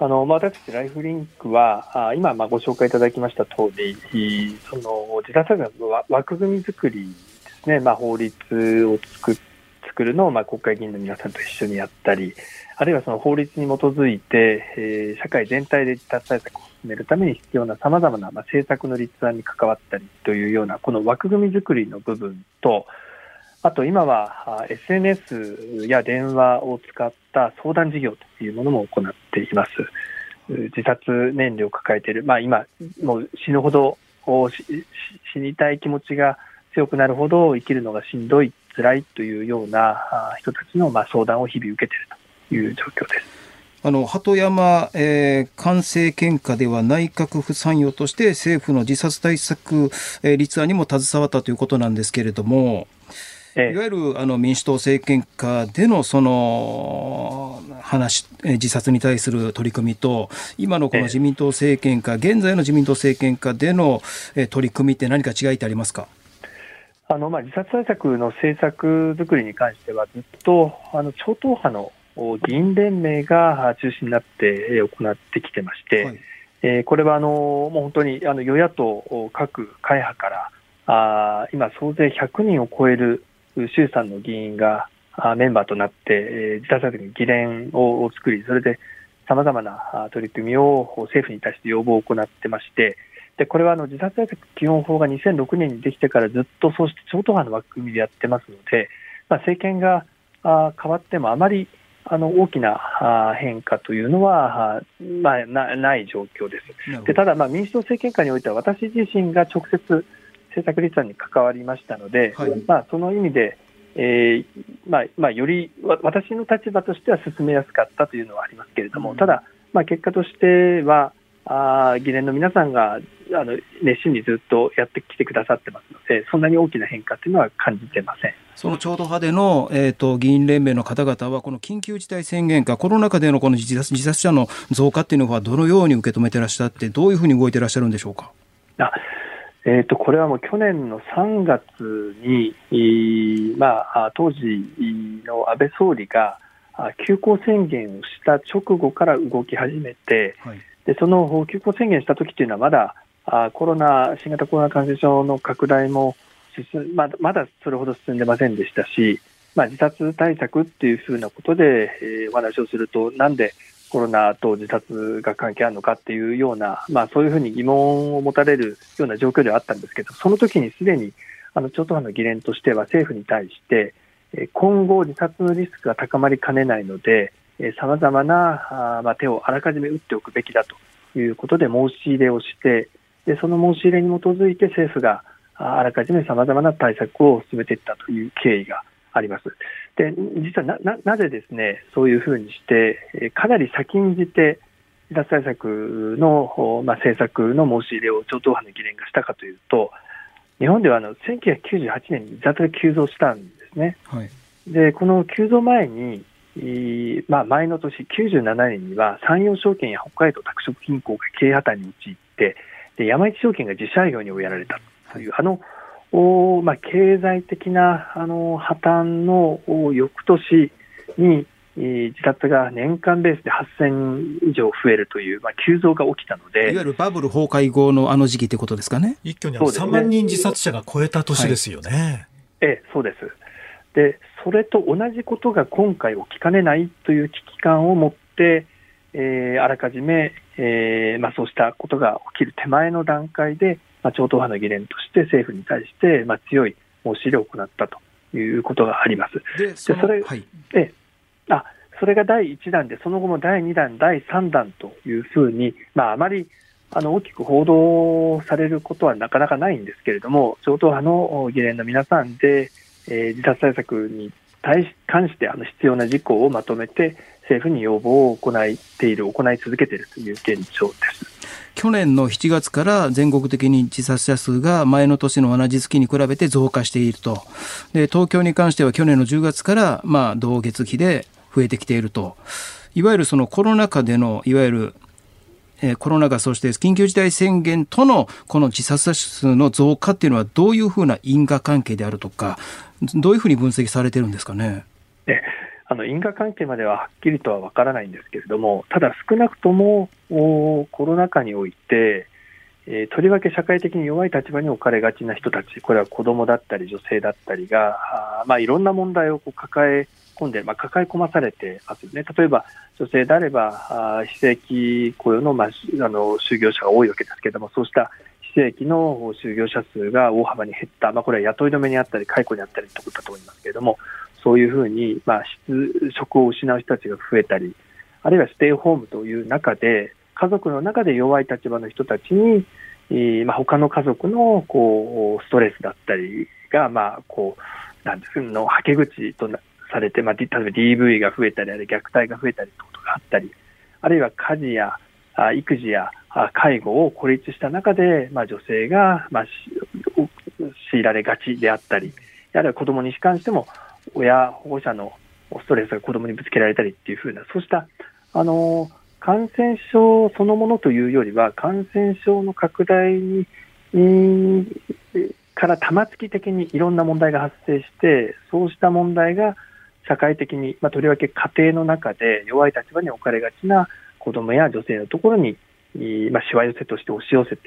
あの、まあ、私たちライフリンクは、あ今、まあ、ご紹介いただきました通り、その、自殺対策の枠組み作りですね、まあ、法律を作作るのを、まあ、国会議員の皆さんと一緒にやったり、あるいはその法律に基づいて、えー社会全体で自殺対策を進めるために必要な様々な、まあ、政策の立案に関わったりというような、この枠組み作りの部分と、あと今は SNS や電話を使った相談事業というものも行っています。自殺念慮を抱えている、まあ今、もう死ぬほど死にたい気持ちが強くなるほど生きるのがしんどい、辛いというような人たちの相談を日々受けているという状況です。あの鳩山、えー、官製献花では内閣府参与として政府の自殺対策、えー、立案にも携わったということなんですけれども、ええ、いわゆるあの民主党政権下でのその話、自殺に対する取り組みと、今のこの自民党政権下、現在の自民党政権下での取り組みって何か違いってありますか？あのまあ自殺対策の政策作りに関しては、ずっとあの超党派の議員連盟が中心になって行ってきてまして、はい、えー、これはあのもう本当にあの与野党各会派からあ今、総勢100人を超える衆参の議員がメンバーとなって、えー、自殺対策に議連を作り、それでさまざまな取り組みを政府に対して要望を行ってまして、でこれはあの自殺対策基本法が2006年にできてからずっとそうして超党派の枠組みでやってますので、まあ、政権があ変わってもあまりあの大きな変化というのは、まあ、なない状況です。でただ、まあ、民主党政権下においては私自身が直接政策立案に関わりましたので、はい、まあ、その意味で、えーまあまあ、より私の立場としては進めやすかったというのはありますけれども、うん、ただ、まあ、結果としては、あ議連の皆さんがあの熱心にずっとやってきてくださってますので、そんなに大きな変化というのは感じてません。その超党派での、えーと、議員連盟の方々は、この緊急事態宣言下、コロナ禍でのこの自殺自殺者の増加っていうのは、どのように受け止めてらっしゃって、どういうふうに動いてらっしゃるんでしょうか？あえーと、これはもう去年の3月に、まあ、当時の安倍総理が休校宣言をした直後から動き始めて、はい、でその休校宣言した時というのはまだあコロナ新型コロナ感染症の拡大も進まだまだそれほど進んでませんでしたし、まあ、自殺対策っていうふうなことで、えー、お話をすると、なんでコロナと自殺が関係あるのかっていうような、まあ、そういうふうに疑問を持たれるような状況ではあったんですけど、その時にすでにあの超党派の議連としては政府に対して、今後、自殺のリスクが高まりかねないので、さまざまなあ、まあ、手をあらかじめ打っておくべきだということで申し入れをして、でその申し入れに基づいて政府があらかじめさまざまな対策を進めていったという経緯があります。で実はなななぜですねそういうふうにしてかなり先んじて自殺対策の、まあ、政策の申し入れを超党派の議連がしたかというと日本ではあの1998年に自殺が急増したんですね。はい、でこの急増前にまあ、前の年、97年には山陽証券や北海道拓殖銀行が経営破綻に陥ってで山一証券が自社営業に追いやられたという、あのおまあ、経済的なあの破綻の翌年に自殺が年間ベースで8000以上増えるという、まあ、急増が起きたので、いわゆるバブル崩壊後のあの時期ということですかね。一挙に3万人自殺者が超えた年ですよね。はい、ええ、そうです。で、それと同じことが今回起きかねないという危機感を持って、えー、あらかじめ、えーまあ、そうしたことが起きる手前の段階で、まあ、超党派の議連として政府に対して、まあ、強い申し入れを行ったということがあります。でそれ、はい、えあそれが第1弾で、その後も第2弾、第3弾というふうに、まあ、あまりあの大きく報道されることはなかなかないんですけれども、超党派の議連の皆さんで、えー、自殺対策に対し関してあの必要な事項をまとめて、政府に要望を行っている、行い続けているという現状です。去年の7月から全国的に自殺者数が前の年の同じ月に比べて増加していると。で、東京に関しては去年の10月からまあ同月比で増えてきていると。いわゆるそのコロナ禍でのいわゆるえコロナ禍、そして緊急事態宣言とのこの自殺者数の増加っていうのは、どういうふうな因果関係であるとか、どういうふうに分析されてるんですかね？あの因果関係までははっきりとは分からないんですけれども、ただ少なくともコロナ禍において、えー、とりわけ社会的に弱い立場に置かれがちな人たち、これは子どもだったり女性だったりが、あまあ、いろんな問題をこう抱え込んで、まあ、抱え込まされてますよね。例えば女性であれば、あ非正規雇用の,、まあ、あの就業者が多いわけですけれども、そうした非正規の就業者数が大幅に減った、まあ、これは雇い止めにあったり、解雇にあったりということだと思いますけれども、そういうふうに、まあ、職を失う人たちが増えたり、あるいはステイホームという中で、家族の中で弱い立場の人たちに、えー、まあ、他の家族のこうストレスだったりが、まあ、こうなんですのはけ口とされて、まあ、例えば DV が増えたり、あるいは虐待が増えたりということがあったり、あるいは家事やあ育児やあ介護を孤立した中で、まあ、女性が、まあ、強いられがちであったり、あるいは子どもに関しても、親、保護者のストレスが子どもにぶつけられたりっていうふうな、そうしたあの感染症そのものというよりは、感染症の拡大にから玉突き的にいろんな問題が発生して、そうした問題が社会的に、まあ、とりわけ家庭の中で弱い立場に置かれがちな子どもや女性のところに、まあ、しわ寄せとして押し寄せて、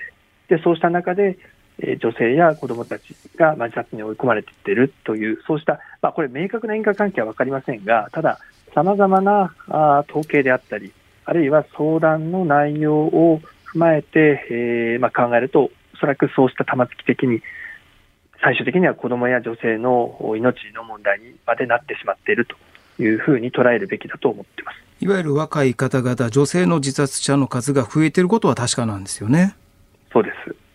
でそうした中で、女性や子どもたちが自殺に追い込まれていっているという、そうした、まあ、これ、明確な因果関係は分かりませんが、ただ、さまざまなあ統計であったり、あるいは相談の内容を踏まえて、えーまあ、考えると、おそらくそうした玉突き的に、最終的には子どもや女性の命の問題にまでなってしまっているというふうに捉えるべきだと思っていますいわゆる若い方々、女性の自殺者の数が増えていることは確かなんですよね。そうです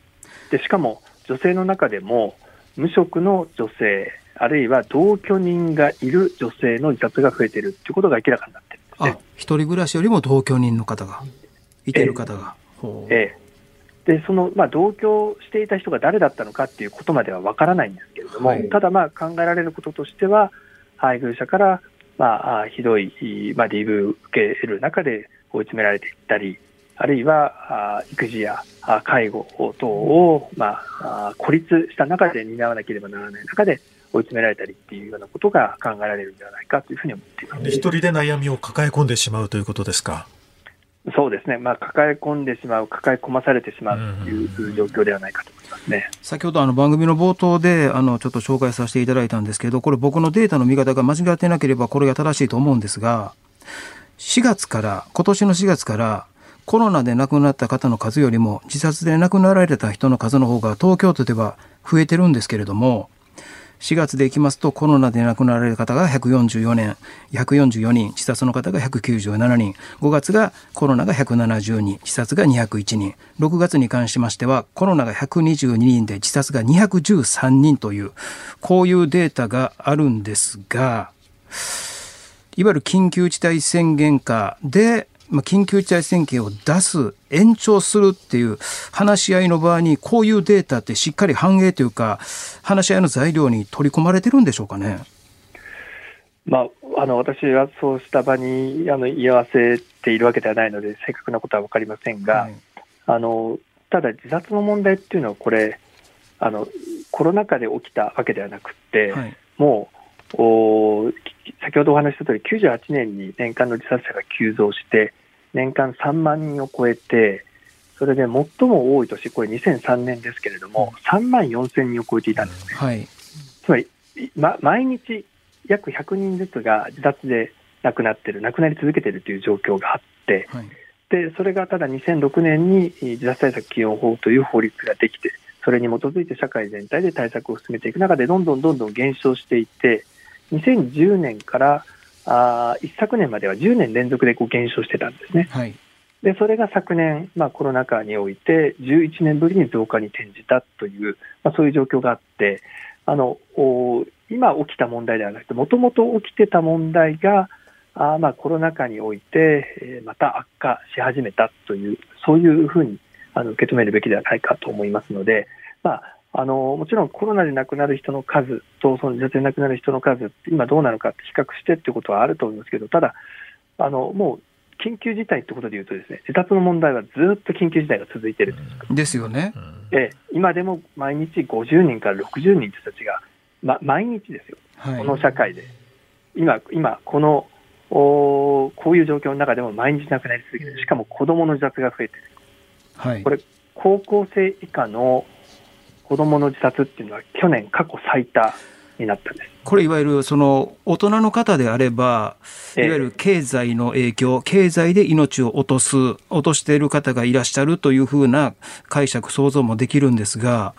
でしかも女性の中でも無職の女性あるいは同居人がいる女性の自殺が増えているということが明らかになっているんですね。あ一人暮らしよりも同居人の方がいている方が。ええでその、まあ、同居していた人が誰だったのかっていうことまではわからないんですけれども、はい、ただ、まあ、考えられることとしては配偶者から、まあ、ひどい、まあ、DV を受ける中で追い詰められていったりあるいは育児や介護等を、まあ、孤立した中で担わなければならない中で追い詰められたりっていうようなことが考えられるんではないかというふうに思っています。一人で悩みを抱え込んでしまうということですか？そうですね、まあ、抱え込んでしまう、抱え込まされてしまうという状況ではないかと思いますね。先ほどあの番組の冒頭であのちょっと紹介させていただいたんですけど、これ、僕のデータの見方が間違ってなければ、これが正しいと思うんですが、4月から、今年の4月から、コロナで亡くなった方の数よりも自殺で亡くなられた人の数の方が東京都では増えてるんですけれども4月でいきますとコロナで亡くなられる方が144年144人自殺の方が197人5月がコロナが170人自殺が201人。6月に関しましてはコロナが122人で自殺が213人というこういうデータがあるんですがいわゆる緊急事態宣言下でまあ、緊急事態宣言を出す、延長するっていう話し合いの場合に、こういうデータってしっかり反映というか、話し合いの材料に取り込まれてるんでしょうかね。まあ、あの私はそうした場にあの居合わせているわけではないので、正確なことは分かりませんが、はい、あのただ、自殺の問題っていうのは、これあの、コロナ禍で起きたわけではなくて、はい、もうお先ほどお話した通り、98年に年間の自殺者が急増して、年間3万人を超えて、それで最も多い年、これ2003年ですけれども、3万4000人を超えていたんですね。はい、つまり、ま、毎日約100人ずつが自殺で亡くなっている、亡くなり続けているという状況があって、はい、でそれがただ2006年に自殺対策基本法という法律ができて、それに基づいて社会全体で対策を進めていく中で、どんどんどんどん減少していって、2010年からあ一昨年までは10年連続でこう減少してたんですね。はい、でそれが昨年、まあ、コロナ禍において11年ぶりに増加に転じたという、まあ、そういう状況があってあの今起きた問題ではなくてもともと起きてた問題があまあコロナ禍において、えー、また悪化し始めたというそういうふうにあの受け止めるべきではないかと思いますので、まあ、あのもちろんコロナで亡くなる人の数とその自殺で亡くなる人の数今どうなのかって比較してっていうことはあると思いますけどただあのもう緊急事態ってことでいうとですね自殺の問題はずっと緊急事態が続いている。ですよね、え今でも毎日50人から60人人たちが、ま、毎日ですよ、はい、この社会で。今今このおこういう状況の中でも毎日亡くなり続けてしかも子どもの自殺が増えている、はい、これ高校生以下の子どもの自殺っていうのは去年過去最多になったんですこれいわゆるその大人の方であればいわゆる経済の影響、経済で命を落とす落としている方がいらっしゃるというふうな解釈想像もできるんですが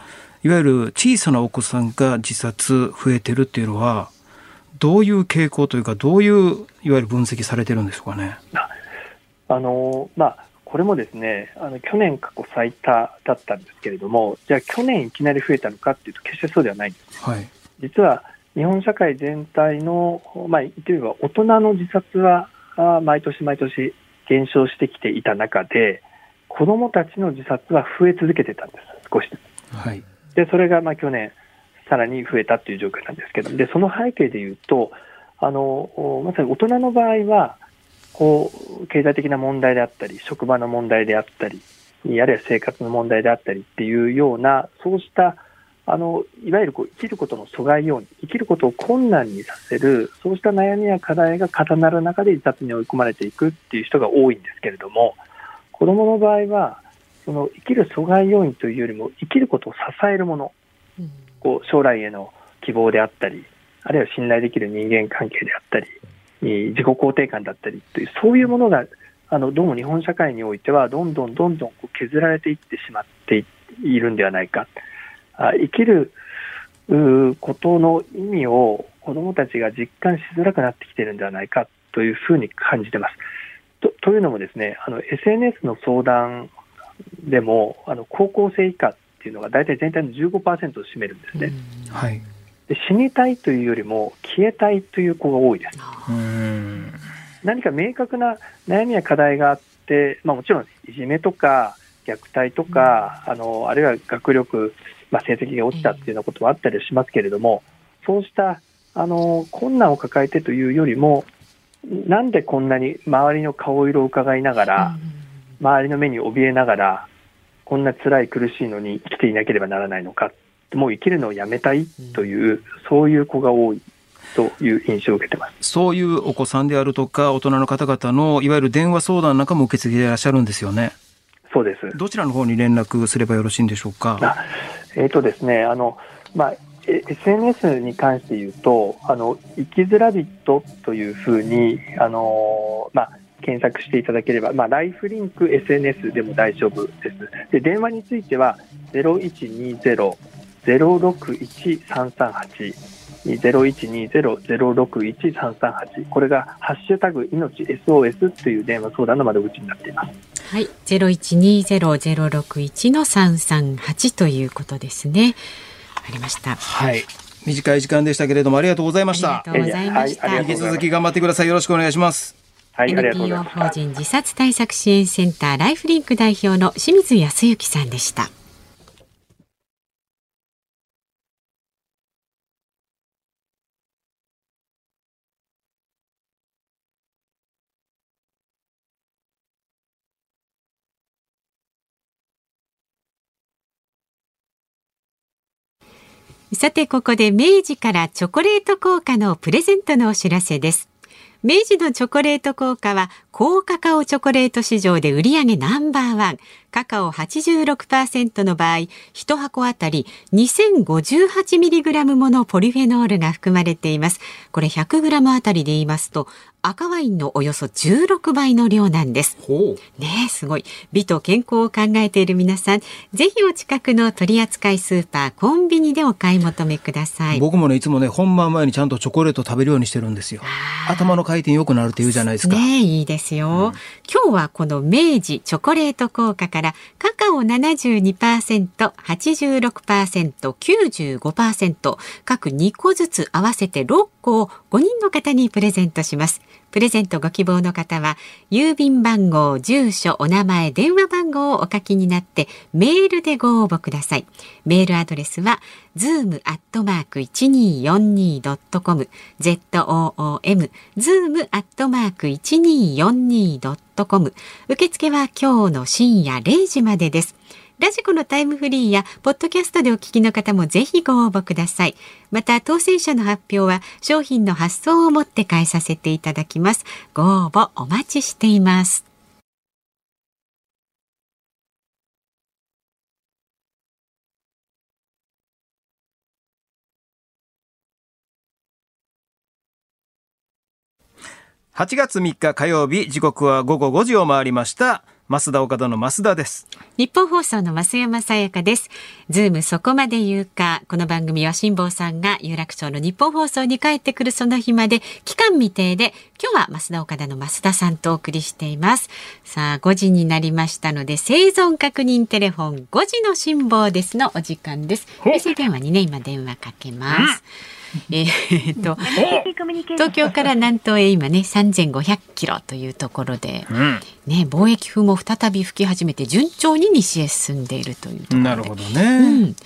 いわゆる小さなお子さんが自殺増えてるっていうのはどういう傾向というかどういういわゆる分析されてるんでしょうかね？あのまあこれもですね、あの去年過去最多だったんですけれども、じゃあ去年いきなり増えたのかっていうと決してそうではないんです。はい、実は日本社会全体の、まあ、言ってみれば大人の自殺はあ毎年毎年減少してきていた中で、子どもたちの自殺は増え続けてたんです、少しずつ。はい。で、それがまあ去年、さらに増えたという状況なんですけど、で、その背景で言うと、あの、まさに大人の場合は、こう、経済的な問題であったり、職場の問題であったり、あるいは生活の問題であったりっていうような、そうしたあのいわゆるこう生きることの阻害要因、生きることを困難にさせる、そうした悩みや課題が重なる中で自殺に追い込まれていくっていう人が多いんですけれども、子どもの場合は、その生きる阻害要因というよりも、生きることを支えるもの、こう将来への希望であったり、あるいは信頼できる人間関係であったり、自己肯定感だったりという、そういうものが、あのどうも日本社会においては、どんどんどんどん削られていってしまっているんではないか。生きることの意味を子どもたちが実感しづらくなってきているんではないかというふうに感じています。とというのもですねあの SNS の相談でもあの高校生以下っていうのが大体全体の15%を占めるんですね。はい、死にたいというよりも消えたいという子が多いです。何か明確な悩みや課題があって、まあ、もちろんいじめとか虐待とか、あのあるいは学力まあ、成績が落ちたっていうようなこともあったりしますけれども、そうしたあの困難を抱えてというよりも、なんでこんなに周りの顔色を伺いながら、周りの目に怯えながら、こんな辛い苦しいのに生きていなければならないのか、もう生きるのをやめたいという、そういう子が多いという印象を受けてますそういうお子さんであるとか、大人の方々のいわゆる電話相談なんかも受け継いでいらっしゃるんですよね。そうです。どちらの方に連絡すればよろしいんでしょうか？えっ、ー、とですね、あの、まあ、SNS に関して言うと、あの、生きづらびっとというふうに、あの、まあ、検索していただければ、まあ、ライフリンク SNS でも大丈夫です。で、電話については、0120-061-338。0120-061-338これがハッシュタグ命 SOS という電話相談の窓口になっています。はい、ゼロ一二ゼロゼロ六一の三三八ということですね。ありました。はい。短い時間でしたけれどもありがとうございました。ありがとうございました。引き続き頑張ってください。よろしくお願いします。はい、NPO 法人自殺対策支援センターライフリンク代表の清水康之さんでした。さてここで明治からチョコレート効果のプレゼントのお知らせです。明治のチョコレート効果は高カカオチョコレート市場で売上ナンバーワンカカオ86%の場合1箱あたり 2058mg ものポリフェノールが含まれていますこれ 100g あたりで言いますと赤ワインのおよそ16倍の量なんです。ねすごい。美と健康を考えている皆さん、ぜひお近くの取扱スーパー、コンビニでお買い求めください。僕もね、いつもね、本番前にちゃんとチョコレート食べるようにしてるんですよ。頭の回転良くなるって言うじゃないですか。ねいいですよ、うん、今日はこの明治チョコレート効果からカカオ72%、86%、95%各2個ずつ合わせて6個を5人の方にプレゼントします。プレゼントご希望の方は、郵便番号、住所、お名前、電話番号をお書きになって、メールでご応募ください。メールアドレスは、zoom.1242.com、zoom、zoom.1242.com。受付は今日の深夜0時までです。ラジコのタイムフリーやポッドキャストでお聞きの方もぜひご応募ください。また当選者の発表は商品の発送をもって返させていただきます。ご応募お待ちしています。8月3日火曜日時刻は午後5時を回りました増田岡田の増田です。日本放送の増山さやかです。ズームそこまで言うか。この番組は辛坊さんが有楽町の日本放送に帰ってくるその日まで。期間未定で今日は増田岡田の増田さんとお送りしています。さあ5時になりましたので生存確認テレフォン5時の辛坊ですのお時間です。衛星電話にね今電話かけます、えーっと東京から南東へ今ね3500キロというところで、うん。ね、貿易風も再び吹き始めて順調に西へ進んでいるというところでなるほどうね。ん、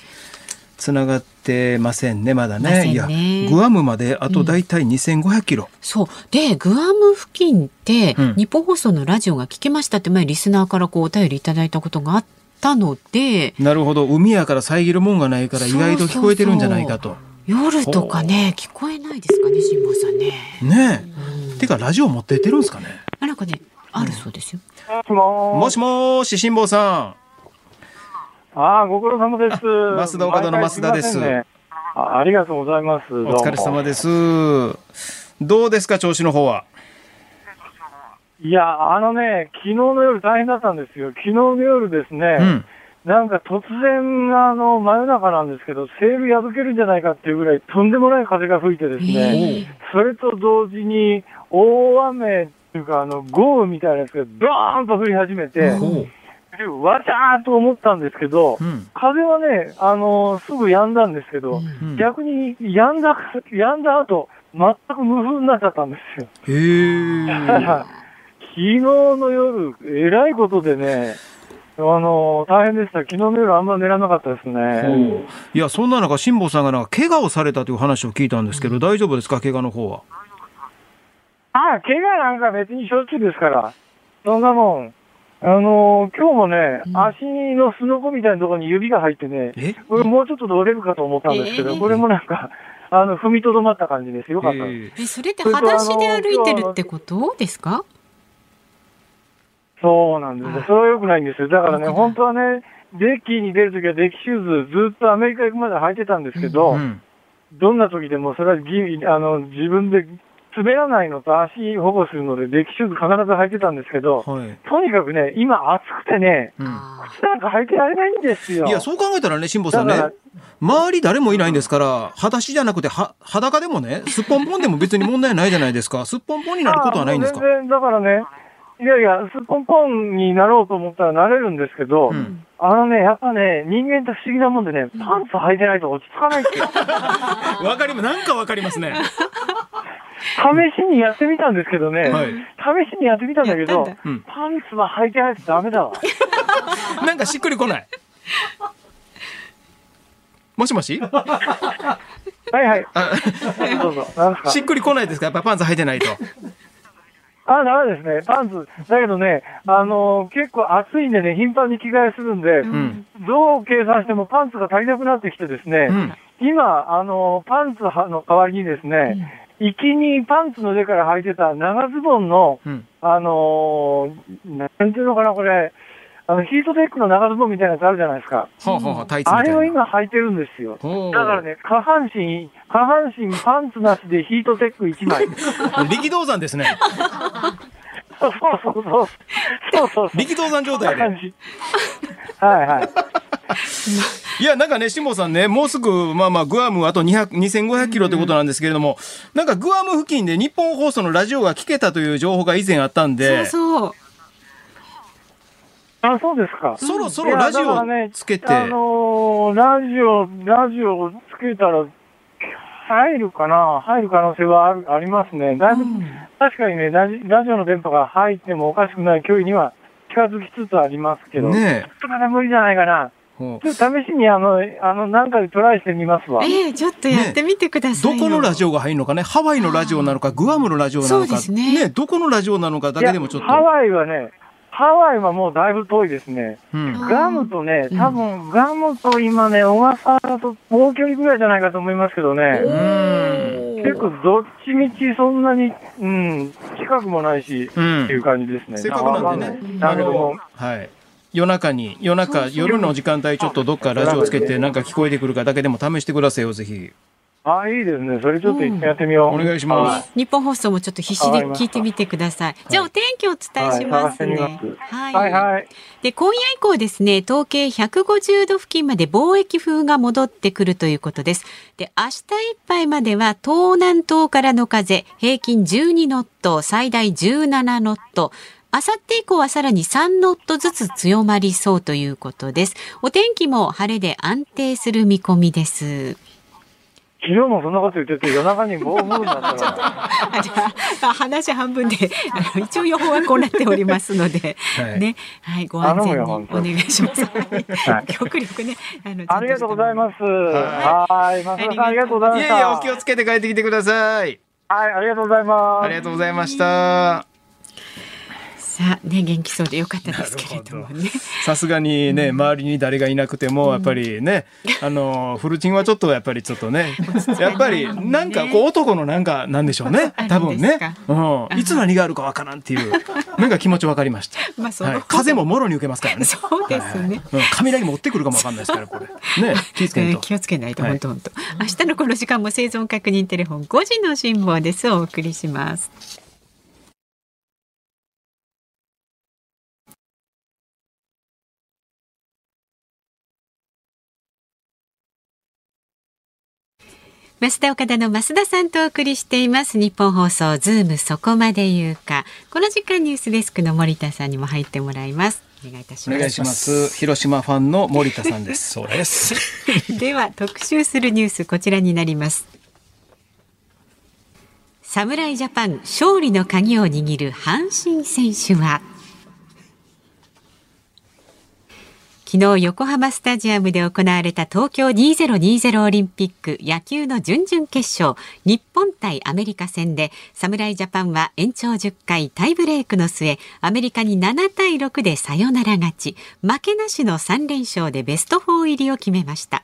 つながってませんね、まだね。ねいや、グアムまであとだいたい2500キロ。そうでグアム付近って、うん日本放送のラジオが聞けましたって前リスナーからこうお便りいただいたことがあったのでなるほど。海やから遮るもんがないから意外と聞こえてるんじゃないかと。夜とかね聞こえないですかね辛坊さんね。ねうんえ。てか、ラジオ持ってってるんですかね。あなんかねあるそうですよ。もしもーし、辛坊さああ、ご苦労様です。増田岡田の増田ですすねあありがとうございます。ん。お疲れ様です。どうですか、調子の方は？いや、あのね、昨日の夜大変だったんですよ。昨日の夜ですね、うん。なんか突然、あの、真夜中なんですけど、セール破けるんじゃないかっていうぐらいとんでもない風が吹いてですね、それと同時に大雨っていうか、あの、豪雨みたいなやつがドーンと降り始めて、わちゃーっと思ったんですけどう、ん。風はね、あの、すぐ止んだんですけど、うん逆に止んだ、止んだ後、全く無風になっちゃったんですよ。へえ。昨日の夜、えらいことでね、あの、大変でした。昨日の夜あんま寝らなかったですね。いや、そんな中、辛坊さんがなんか怪我をされたという話を聞いたんですけど、大丈夫ですか、怪我の方は。ああ、怪我なんか別にしょっちゅうですから。そんなもん。あの今日もね、うん足のすのこみたいなところに指が入ってね、え？これもうちょっとで折れるかと思ったんですけど、ええこれもなんか、あの、踏みとどまった感じです。よかったです。えーえそれって裸足で歩いてるってことですか？そうなんですよ。それは良くないんですよ。だからね、本当はね、デッキに出るときはデッキシューズずっとアメリカ行くまで履いてたんですけど、うん。どんな時でもそれはぎあの自分で滑らないのと足保護するので、デッキシューズ必ず履いてたんですけど、はい。とにかくね、今暑くてね、うん。あ靴なんか履いてられないんですよ。いや、そう考えたらね、辛坊さんね周り誰もいないんですから、裸足じゃなくて、は、裸でもね、すっぽんぽんでも別に問題ないじゃないですか。すっぽんぽんになることはないんですか？全然、だからね、いやいや、すっぽんぽんになろうと思ったらなれるんですけど、うんあのね、やっぱね、人間って不思議なもんでね、パンツ履いてないと落ち着かないっていう。わかります。なんかわかりますね。試しにやってみたんですけどね、はい試しにやってみたんだけどうん。パンツは履いてないとダメだわ。なんかしっくりこない。もしもし？はいはい。あどうぞ。しっくりこないですか？やっぱパンツ履いてないと。あ、ダメですね。パンツ。だけどね、あのー結構暑いんでね、頻繁に着替えするんで、うん。どう計算してもパンツが足りなくなってきてですね、うん。今、あのーパンツの代わりにですね、行きにパンツの上から履いてた長ズボンの、うん。あのーなんていうのかな、これ、あの、ヒートテックの長ズボンみたいなやつあるじゃないですか。はあ、はあはあ、タイツみあれを。今履いてるんですよ。だからね、下半身、下半身パンツなしでヒートテック1枚。力道山ですね。そうそうそうそう。そうそうそう。力道山状態で。はいはい。いや、なんかね、辛坊さんね、もうすぐ、まあまあ、グアムあと200 2500キロということなんですけれども、なんかグアム付近で日本放送のラジオが聞けたという情報が以前あったんそうで、そう。あ、そうですか。そろそろラジオをつけて、あのーラジオ、ラジオをつけたら、入るかな？入る可能性はあるありますね。だいぶ、確かにねラジ、ラジオの電波が入ってもおかしくない距離には近づきつつありますけど、ねえそれは無理じゃないかな。ほちょっと試しにあの、あの、なんかでトライしてみますわ。ええちょっとやってみてくだうさいよ。どこのラジオが入るのかね、ハワイのラジオなのか、グアムのラジオなのか、そうですねどこのラジオなのかだけでもちょっいやハと。ワイはね、ハワイはもうだいぶ遠いですね。うんガムとね、多分、ガムと今ね、小笠原と遠距離ぐらいじゃないかと思いますけどね。うん結構どっちみちそんなに、うん、近くもないし、うんっていう感じですね。せっかくなんでねだけども、はい。夜中に、夜中、夜の時間帯ちょっとどっかラジオつけてなんか聞こえてくるかだけでも試してくださいよ、ぜひ。あ、いいですね。それちょっとやってみよう。お願いします。日本放送もちょっと必死で聞いてみてください。じゃあお天気をお伝えしますね。はいはいはいはい。で今夜以降ですね統計150度付近まで貿易風が戻ってくるということですで明日いっぱいまでは東南東からの風平均12ノット最大17ノットあさって以降はさらに3ノットずつ強まりそうということですお天気も晴れで安定する見込みです昨日もそんなこと言ってて夜中に暴風になったから。あじゃあ話半分であの 一応予報はこうなっておりますので、はいねはいご安全にお願いします。はい 極力ねあのありがとうございす。ます。はい。増田さんありがとうございました。いえいえ、お気をつけて帰ってきてください。はい、ありがとうございます。ありがとうございました。さあね元気そうでよかったですけれどもね。さすがにね、周りに誰がいなくても、やっぱりね、あの、フルチンはちょっとやっぱりちょっとね、やっぱりなんかこう男のなんかなんでしょうねあ。多分ね。うん。いつ何があるかわからんっていう、なんか気持ちわかりました。まあそのはい。風ももろに受けますからね。そうですね。うん雷持ってくるかもわかんないですから、これ。ね、気をつけんと。うん気をつけないとはい本当本当。明日のこの時間も生存確認テレフォン5時の辛抱ですお送りします。ますだおかだの増田さんとお送りしていますニッポン放送ズームそこまで言うかこの時間ニュースデスクの森田さんにも入ってもらいますお願いいたしますお願いします。広島ファンの森田さんです。そうです。では特集するニュースこちらになります侍ジャパン勝利の鍵を握る阪神選手は昨日横浜スタジアムで行われた東京2020オリンピック野球の準々決勝日本対アメリカ戦で侍ジャパンは延長10回タイブレークの末アメリカに7対6でサヨナラ勝ち負けなしの3連勝でベスト4入りを決めました。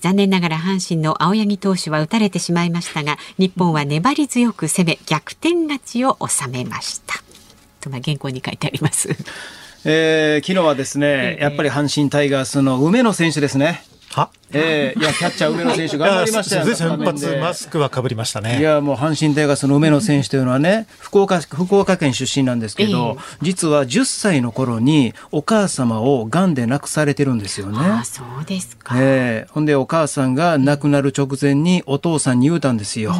残念ながら阪神の青柳投手は打たれてしまいましたが日本は粘り強く攻め逆転勝ちを収めました。と原稿に書いてあります。えー昨日はですね、やっぱり阪神タイガースの梅野選手ですね。は？えーいや、キャッチャー梅野選手頑張りましたよ。いや先発マスクは被りましたね。いや、もう阪神タイガースの梅野選手というのはね、福岡、福岡県出身なんですけど、実は10歳の頃にお母様を癌で亡くされてるんですよね。ああそうですか、ええほんでお母さんが亡くなる直前にお父さんに言うたんですよ。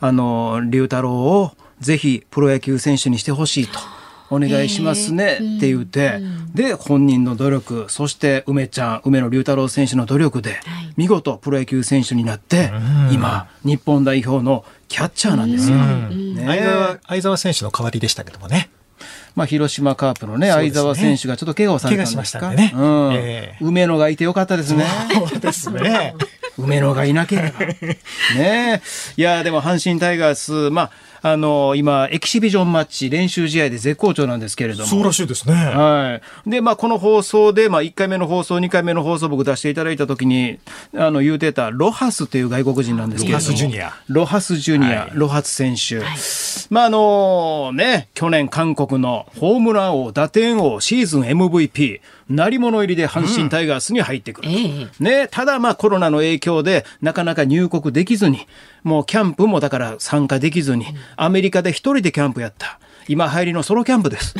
あの、龍太郎をぜひプロ野球選手にしてほしいと。お願いしますねって言って、で、本人の努力、そして梅ちゃん、梅野龍太郎選手の努力で、見事プロ野球選手になって、今、日本代表のキャッチャーなんですよ。ね相沢選手の代わりでしたけどもね。まあ、広島カープのね、相そうですね沢選手がちょっと怪我をされたんですか怪我しましたんでねうんええ梅野がいてよかったですね。そうですね。梅野がいなければ。ねえ。いや、でも阪神タイガース、まあ、あの、今、エキシビジョンマッチ、練習試合で絶好調なんですけれども。そうらしいですね。はい。で、まあ、この放送で、まあ、1回目の放送、2回目の放送僕出していただいたときに、あの、言うてた、ロハスという外国人なんですけれども。ロハスジュニアロハスジュニア、はいロハス選手。まあ、あのね、去年韓国のホームラン王、打点王、シーズン MVP、鳴り物入りで阪神タイガースに入ってくると。ええね、ただまあコロナの影響でなかなか入国できずに、もうキャンプもだから参加できずに、アメリカで一人でキャンプやった。今入りのソロキャンプです。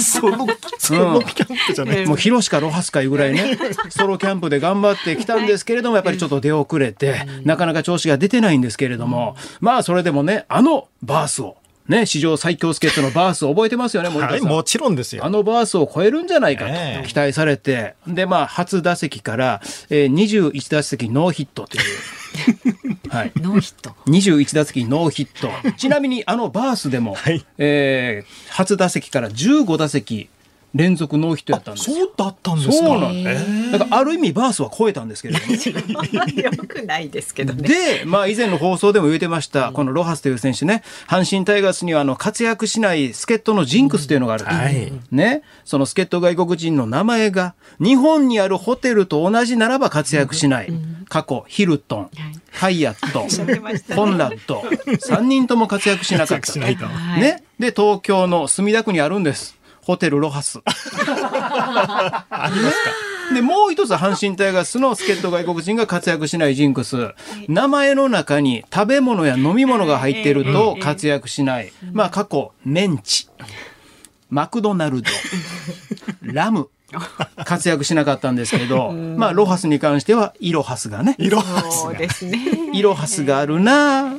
その、そのキャンプじゃない。もう広しかロハスかいうぐらいね、ソロキャンプで頑張ってきたんですけれども、やっぱりちょっと出遅れて、なかなか調子が出てないんですけれども、まあそれでもね、あのバースを、ね、史上最強助っ人のバースを覚えてますよね、森田さん。はい、もちろんですよ。あのバースを超えるんじゃないかとええ期待されて、で、まあ、初打席から、えー、21打席ノーヒットという。はい。ノーヒット21打席ノーヒット。ちなみに、あのバースでも、はいえー初打席から15打席連続ノーヒットやったんですよ。そうだったんですか？そうなんでえす。だから、ある意味バースは超えたんですけれども。よくないですけどねで、まあ以前の放送でも言ってました、このロハスという選手ね、阪神タイガースにはあの活躍しない助っ人のジンクスというのがあると、はいね、その助っ人外国人の名前が日本にあるホテルと同じならば活躍しない。過去、ヒルトン、ハイアット、コンラッド、3人とも活躍しなかった。活躍しないとはいね。で、東京の墨田区にあるんです。ホテルロハス。ありますか？で、もう一つ阪神タイガースの助っ人外国人が活躍しないジンクス。名前の中に食べ物や飲み物が入っていると活躍しない。まあ過去、メンチ、マクドナルド、ラム。活躍しなかったんですけど、まあロハスに関してはイロハスがね、色はそうですね。イロハスがあるな。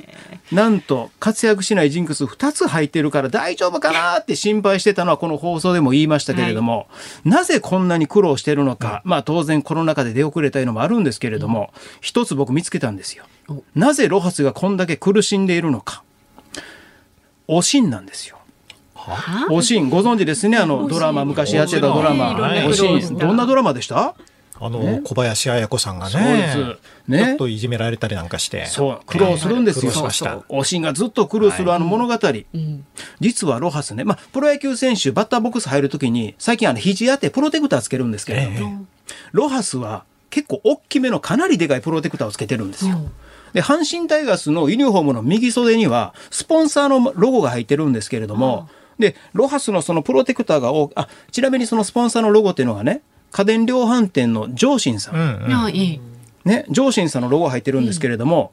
なんと活躍しないジンクス2つ入ってるから大丈夫かなって心配してたのはこの放送でも言いましたけれども、なぜこんなに苦労してるのか、まあ当然コロナ禍で出遅れたいうのもあるんですけれども、一つ僕見つけたんですよ。なぜロハスがこんだけ苦しんでいるのか。おしんなんですよ。おしんご存知ですね？あのドラマ昔やってたドラマ。はいおしんどんなドラマでした？あの、小林綾子さんがねね？ちょっといじめられたりなんかして。そう苦労するんですよ。おしんがずっと苦労するあの物語、実はロハスね、まあ、プロ野球選手バッターボックス入るときに最近あの肘当てプロテクターつけるんですけれども、ロハスは結構大きめのかなりでかいプロテクターをつけてるんですよ。で阪神タイガースのユニフォームの右袖にはスポンサーのロゴが入ってるんですけれども、でロハスのそのプロテクターが大あちなみにそのスポンサーのロゴっていうのがね家電量販店の上信さん、うんうんあいいね、上信さんのロゴが入ってるんですけれども、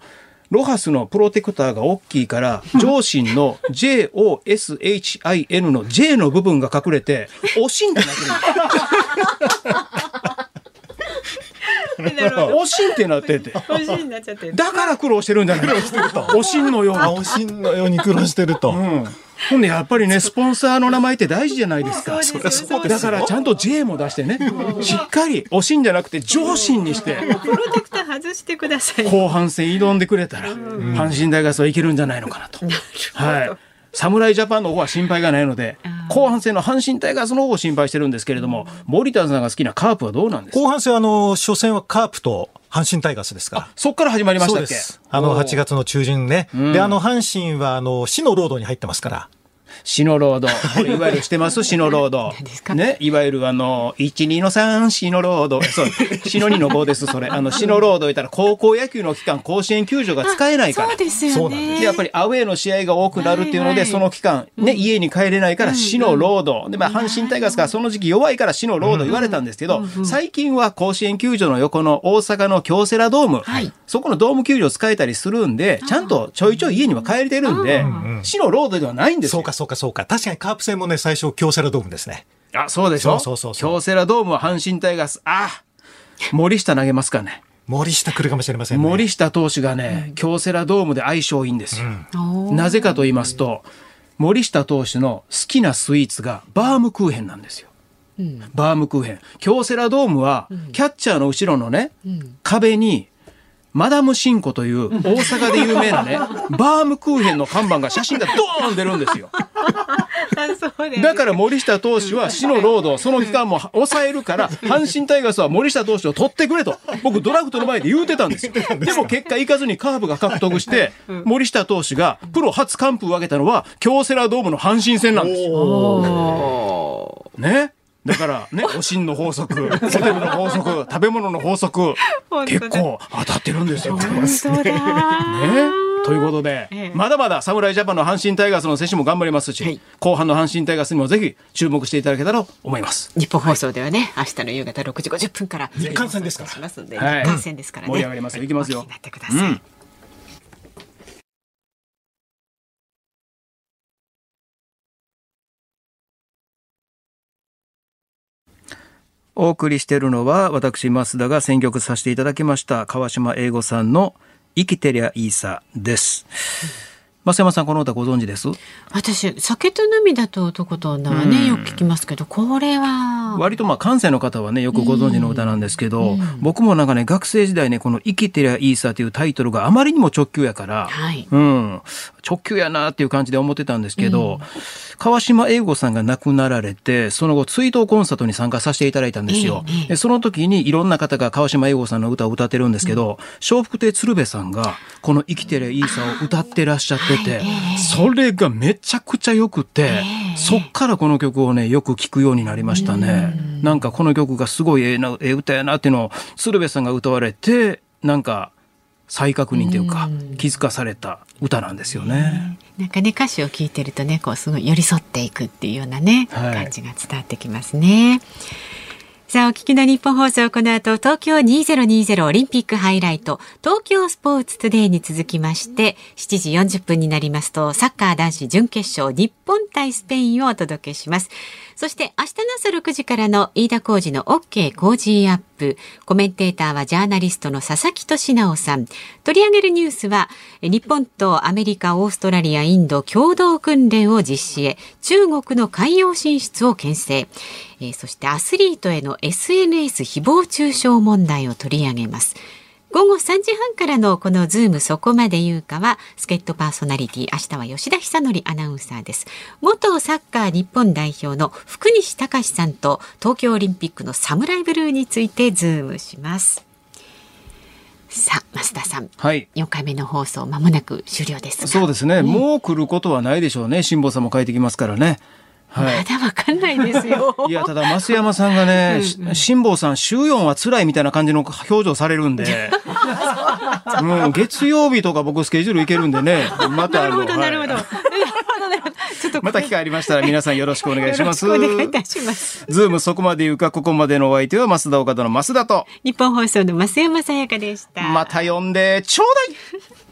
ロハスのプロテクターが大きいから、上信の JOSHIN の J の部分が隠れて、おしんってなってる。おしんってなってて。欲しいになっちゃってるだから苦労してるんじゃないおしんのように。青心のように苦労してると。うんほんでやっぱりねスポンサーの名前って大事じゃないですか。そうですよそうです。よだからちゃんと J も出してね、しっかりおしんじゃなくて上信にして。プロテクター外してください。後半戦挑んでくれたら、阪神タイガースはいけるんじゃないのかなと。はい。侍ジャパンの方は心配がないので、後半戦の阪神タイガースの方を心配してるんですけれども、森田さんが好きなカープはどうなんですか？後半戦あの、初戦はカープと阪神タイガースですから。そっから始まりましたっけ？あの、8月の中旬ね。で、あの、阪神は、あの、死のロードに入ってますから。シノロード。これいわゆるしてますシノロード。ね。いわゆるあの、1、2の3、シノロード。そう、シノ2の5です、それ。あの、シノロード言ったら高校野球の期間、甲子園球場が使えないからそう。ですよねでやっぱりアウェーの試合が多くなるっていうので、はいはいその期間、ね、家に帰れないから、死のロード。で、まあ、阪神タイガースがその時期弱いから死のロード言われたんですけど、最近は甲子園球場の横の大阪の京セラドーム、はいそこのドーム球場使えたりするんで、ちゃんとちょいちょい家には帰れてるんで、死のロードではないんですよ。そうか、そうか、そうか。確かにカープ戦もね、最初、京セラドームですね。あ、そうでしょ？そうそうそうそう京セラドームは阪神タイガース、あ森下投げますかね。森下来るかもしれませんね。森下投手がね、京セラドームで相性いいんですよ。おーなぜかと言いますと、森下投手の好きなスイーツがバームクーヘンなんですよ。バームクーヘン。京セラドームは、キャッチャーの後ろのね、壁に、マダムシンコという大阪で有名なね、バームクーヘンの看板が写真がドーン出るんですよ。だから森下投手は死のロード、その期間も抑えるから、阪神タイガースは森下投手を取ってくれと、僕ドラフトの前で言うてたんです よ。でも結果行かずにカーブが獲得して、森下投手がプロ初完封を挙げたのは、京セラドームの阪神戦なんですよ。ね。だからね、おしんの法則、ホテルの法則、食べ物の法則、結構当たってるんですよ。ね。ということで、ええまだまだ侍ジャパンの阪神タイガースの選手も頑張りますし、はい後半の阪神タイガースにもぜひ注目していただけたらと思います。日本放送ではね、明日の夕方6時50分から日韓戦ですから日韓戦ですからね。盛り上がりますよいきますよお聞きになってください。うんお送りしているのは私増田が選曲させていただきました川島英吾さんの生きてりゃいいさです。増山さんこの歌ご存知です？私、酒と涙と男と女はね、うんよく聞きますけど、これは。割とまあ関西の方はねよくご存知の歌なんですけど、僕もなんかね学生時代ねこの「生きてりゃいいさ」というタイトルがあまりにも直球やから、はい。うん、直球やなっていう感じで思ってたんですけど、川島英吾さんが亡くなられてその後追悼コンサートに参加させていただいたんですよ。でその時にいろんな方が川島英吾さんの歌を歌ってるんですけど笑福亭鶴瓶さんがこの「生きてりゃいいさ」を歌ってらっしゃってて、それがめちゃくちゃよくて、そっからこの曲をねよく聴くようになりましたね。なんかこの曲がすごいええなええ歌やなっていうのを鶴瓶さんが歌われてなんか再確認というか気づかされた歌なんですよね。なんかね、歌詞を聞いてるとね、こう、すごい寄り添っていくっていうようなね、はい感じが伝わってきますね。さあ、お聞きの日本放送、この後、東京2020オリンピックハイライト、東京スポーツトゥデイに続きまして、7時40分になりますと、サッカー男子準決勝、日本対スペインをお届けします。そして、明日の朝6時からの飯田浩二の OK 工事アップ。コメンテーターはジャーナリストの佐々木俊尚さん。取り上げるニュースは、日本とアメリカ、オーストラリア、インド共同訓練を実施へ、中国の海洋進出を牽制。えーそしてアスリートへの SNS 誹謗中傷問題を取り上げます。午後3時半からのこのズームそこまで言うかは、助っ人パーソナリティ、明日は吉田久典アナウンサーです。元サッカー日本代表の福西隆さんと東京オリンピックのサムライブルーについてズームします。さあ、増田さん。はい。4回目の放送、まもなく終了ですが。そうですね。もう来ることはないでしょうね。辛坊さんも書いてきますからね。はい。まだわかんないですよ。いや、ただ、増山さんがね、し辛坊さん、週4は辛いみたいな感じの表情されるんで、うん、月曜日とか僕スケジュールいけるんでね、またあの、なるほど、なるほど。また機会ありましたら皆さんよろしくお願いします。お願いいたします。ズームそこまで言うか、ここまでのお相手は増田岡田の増田と、日本放送の増山さやかでした。また呼んでちょうだい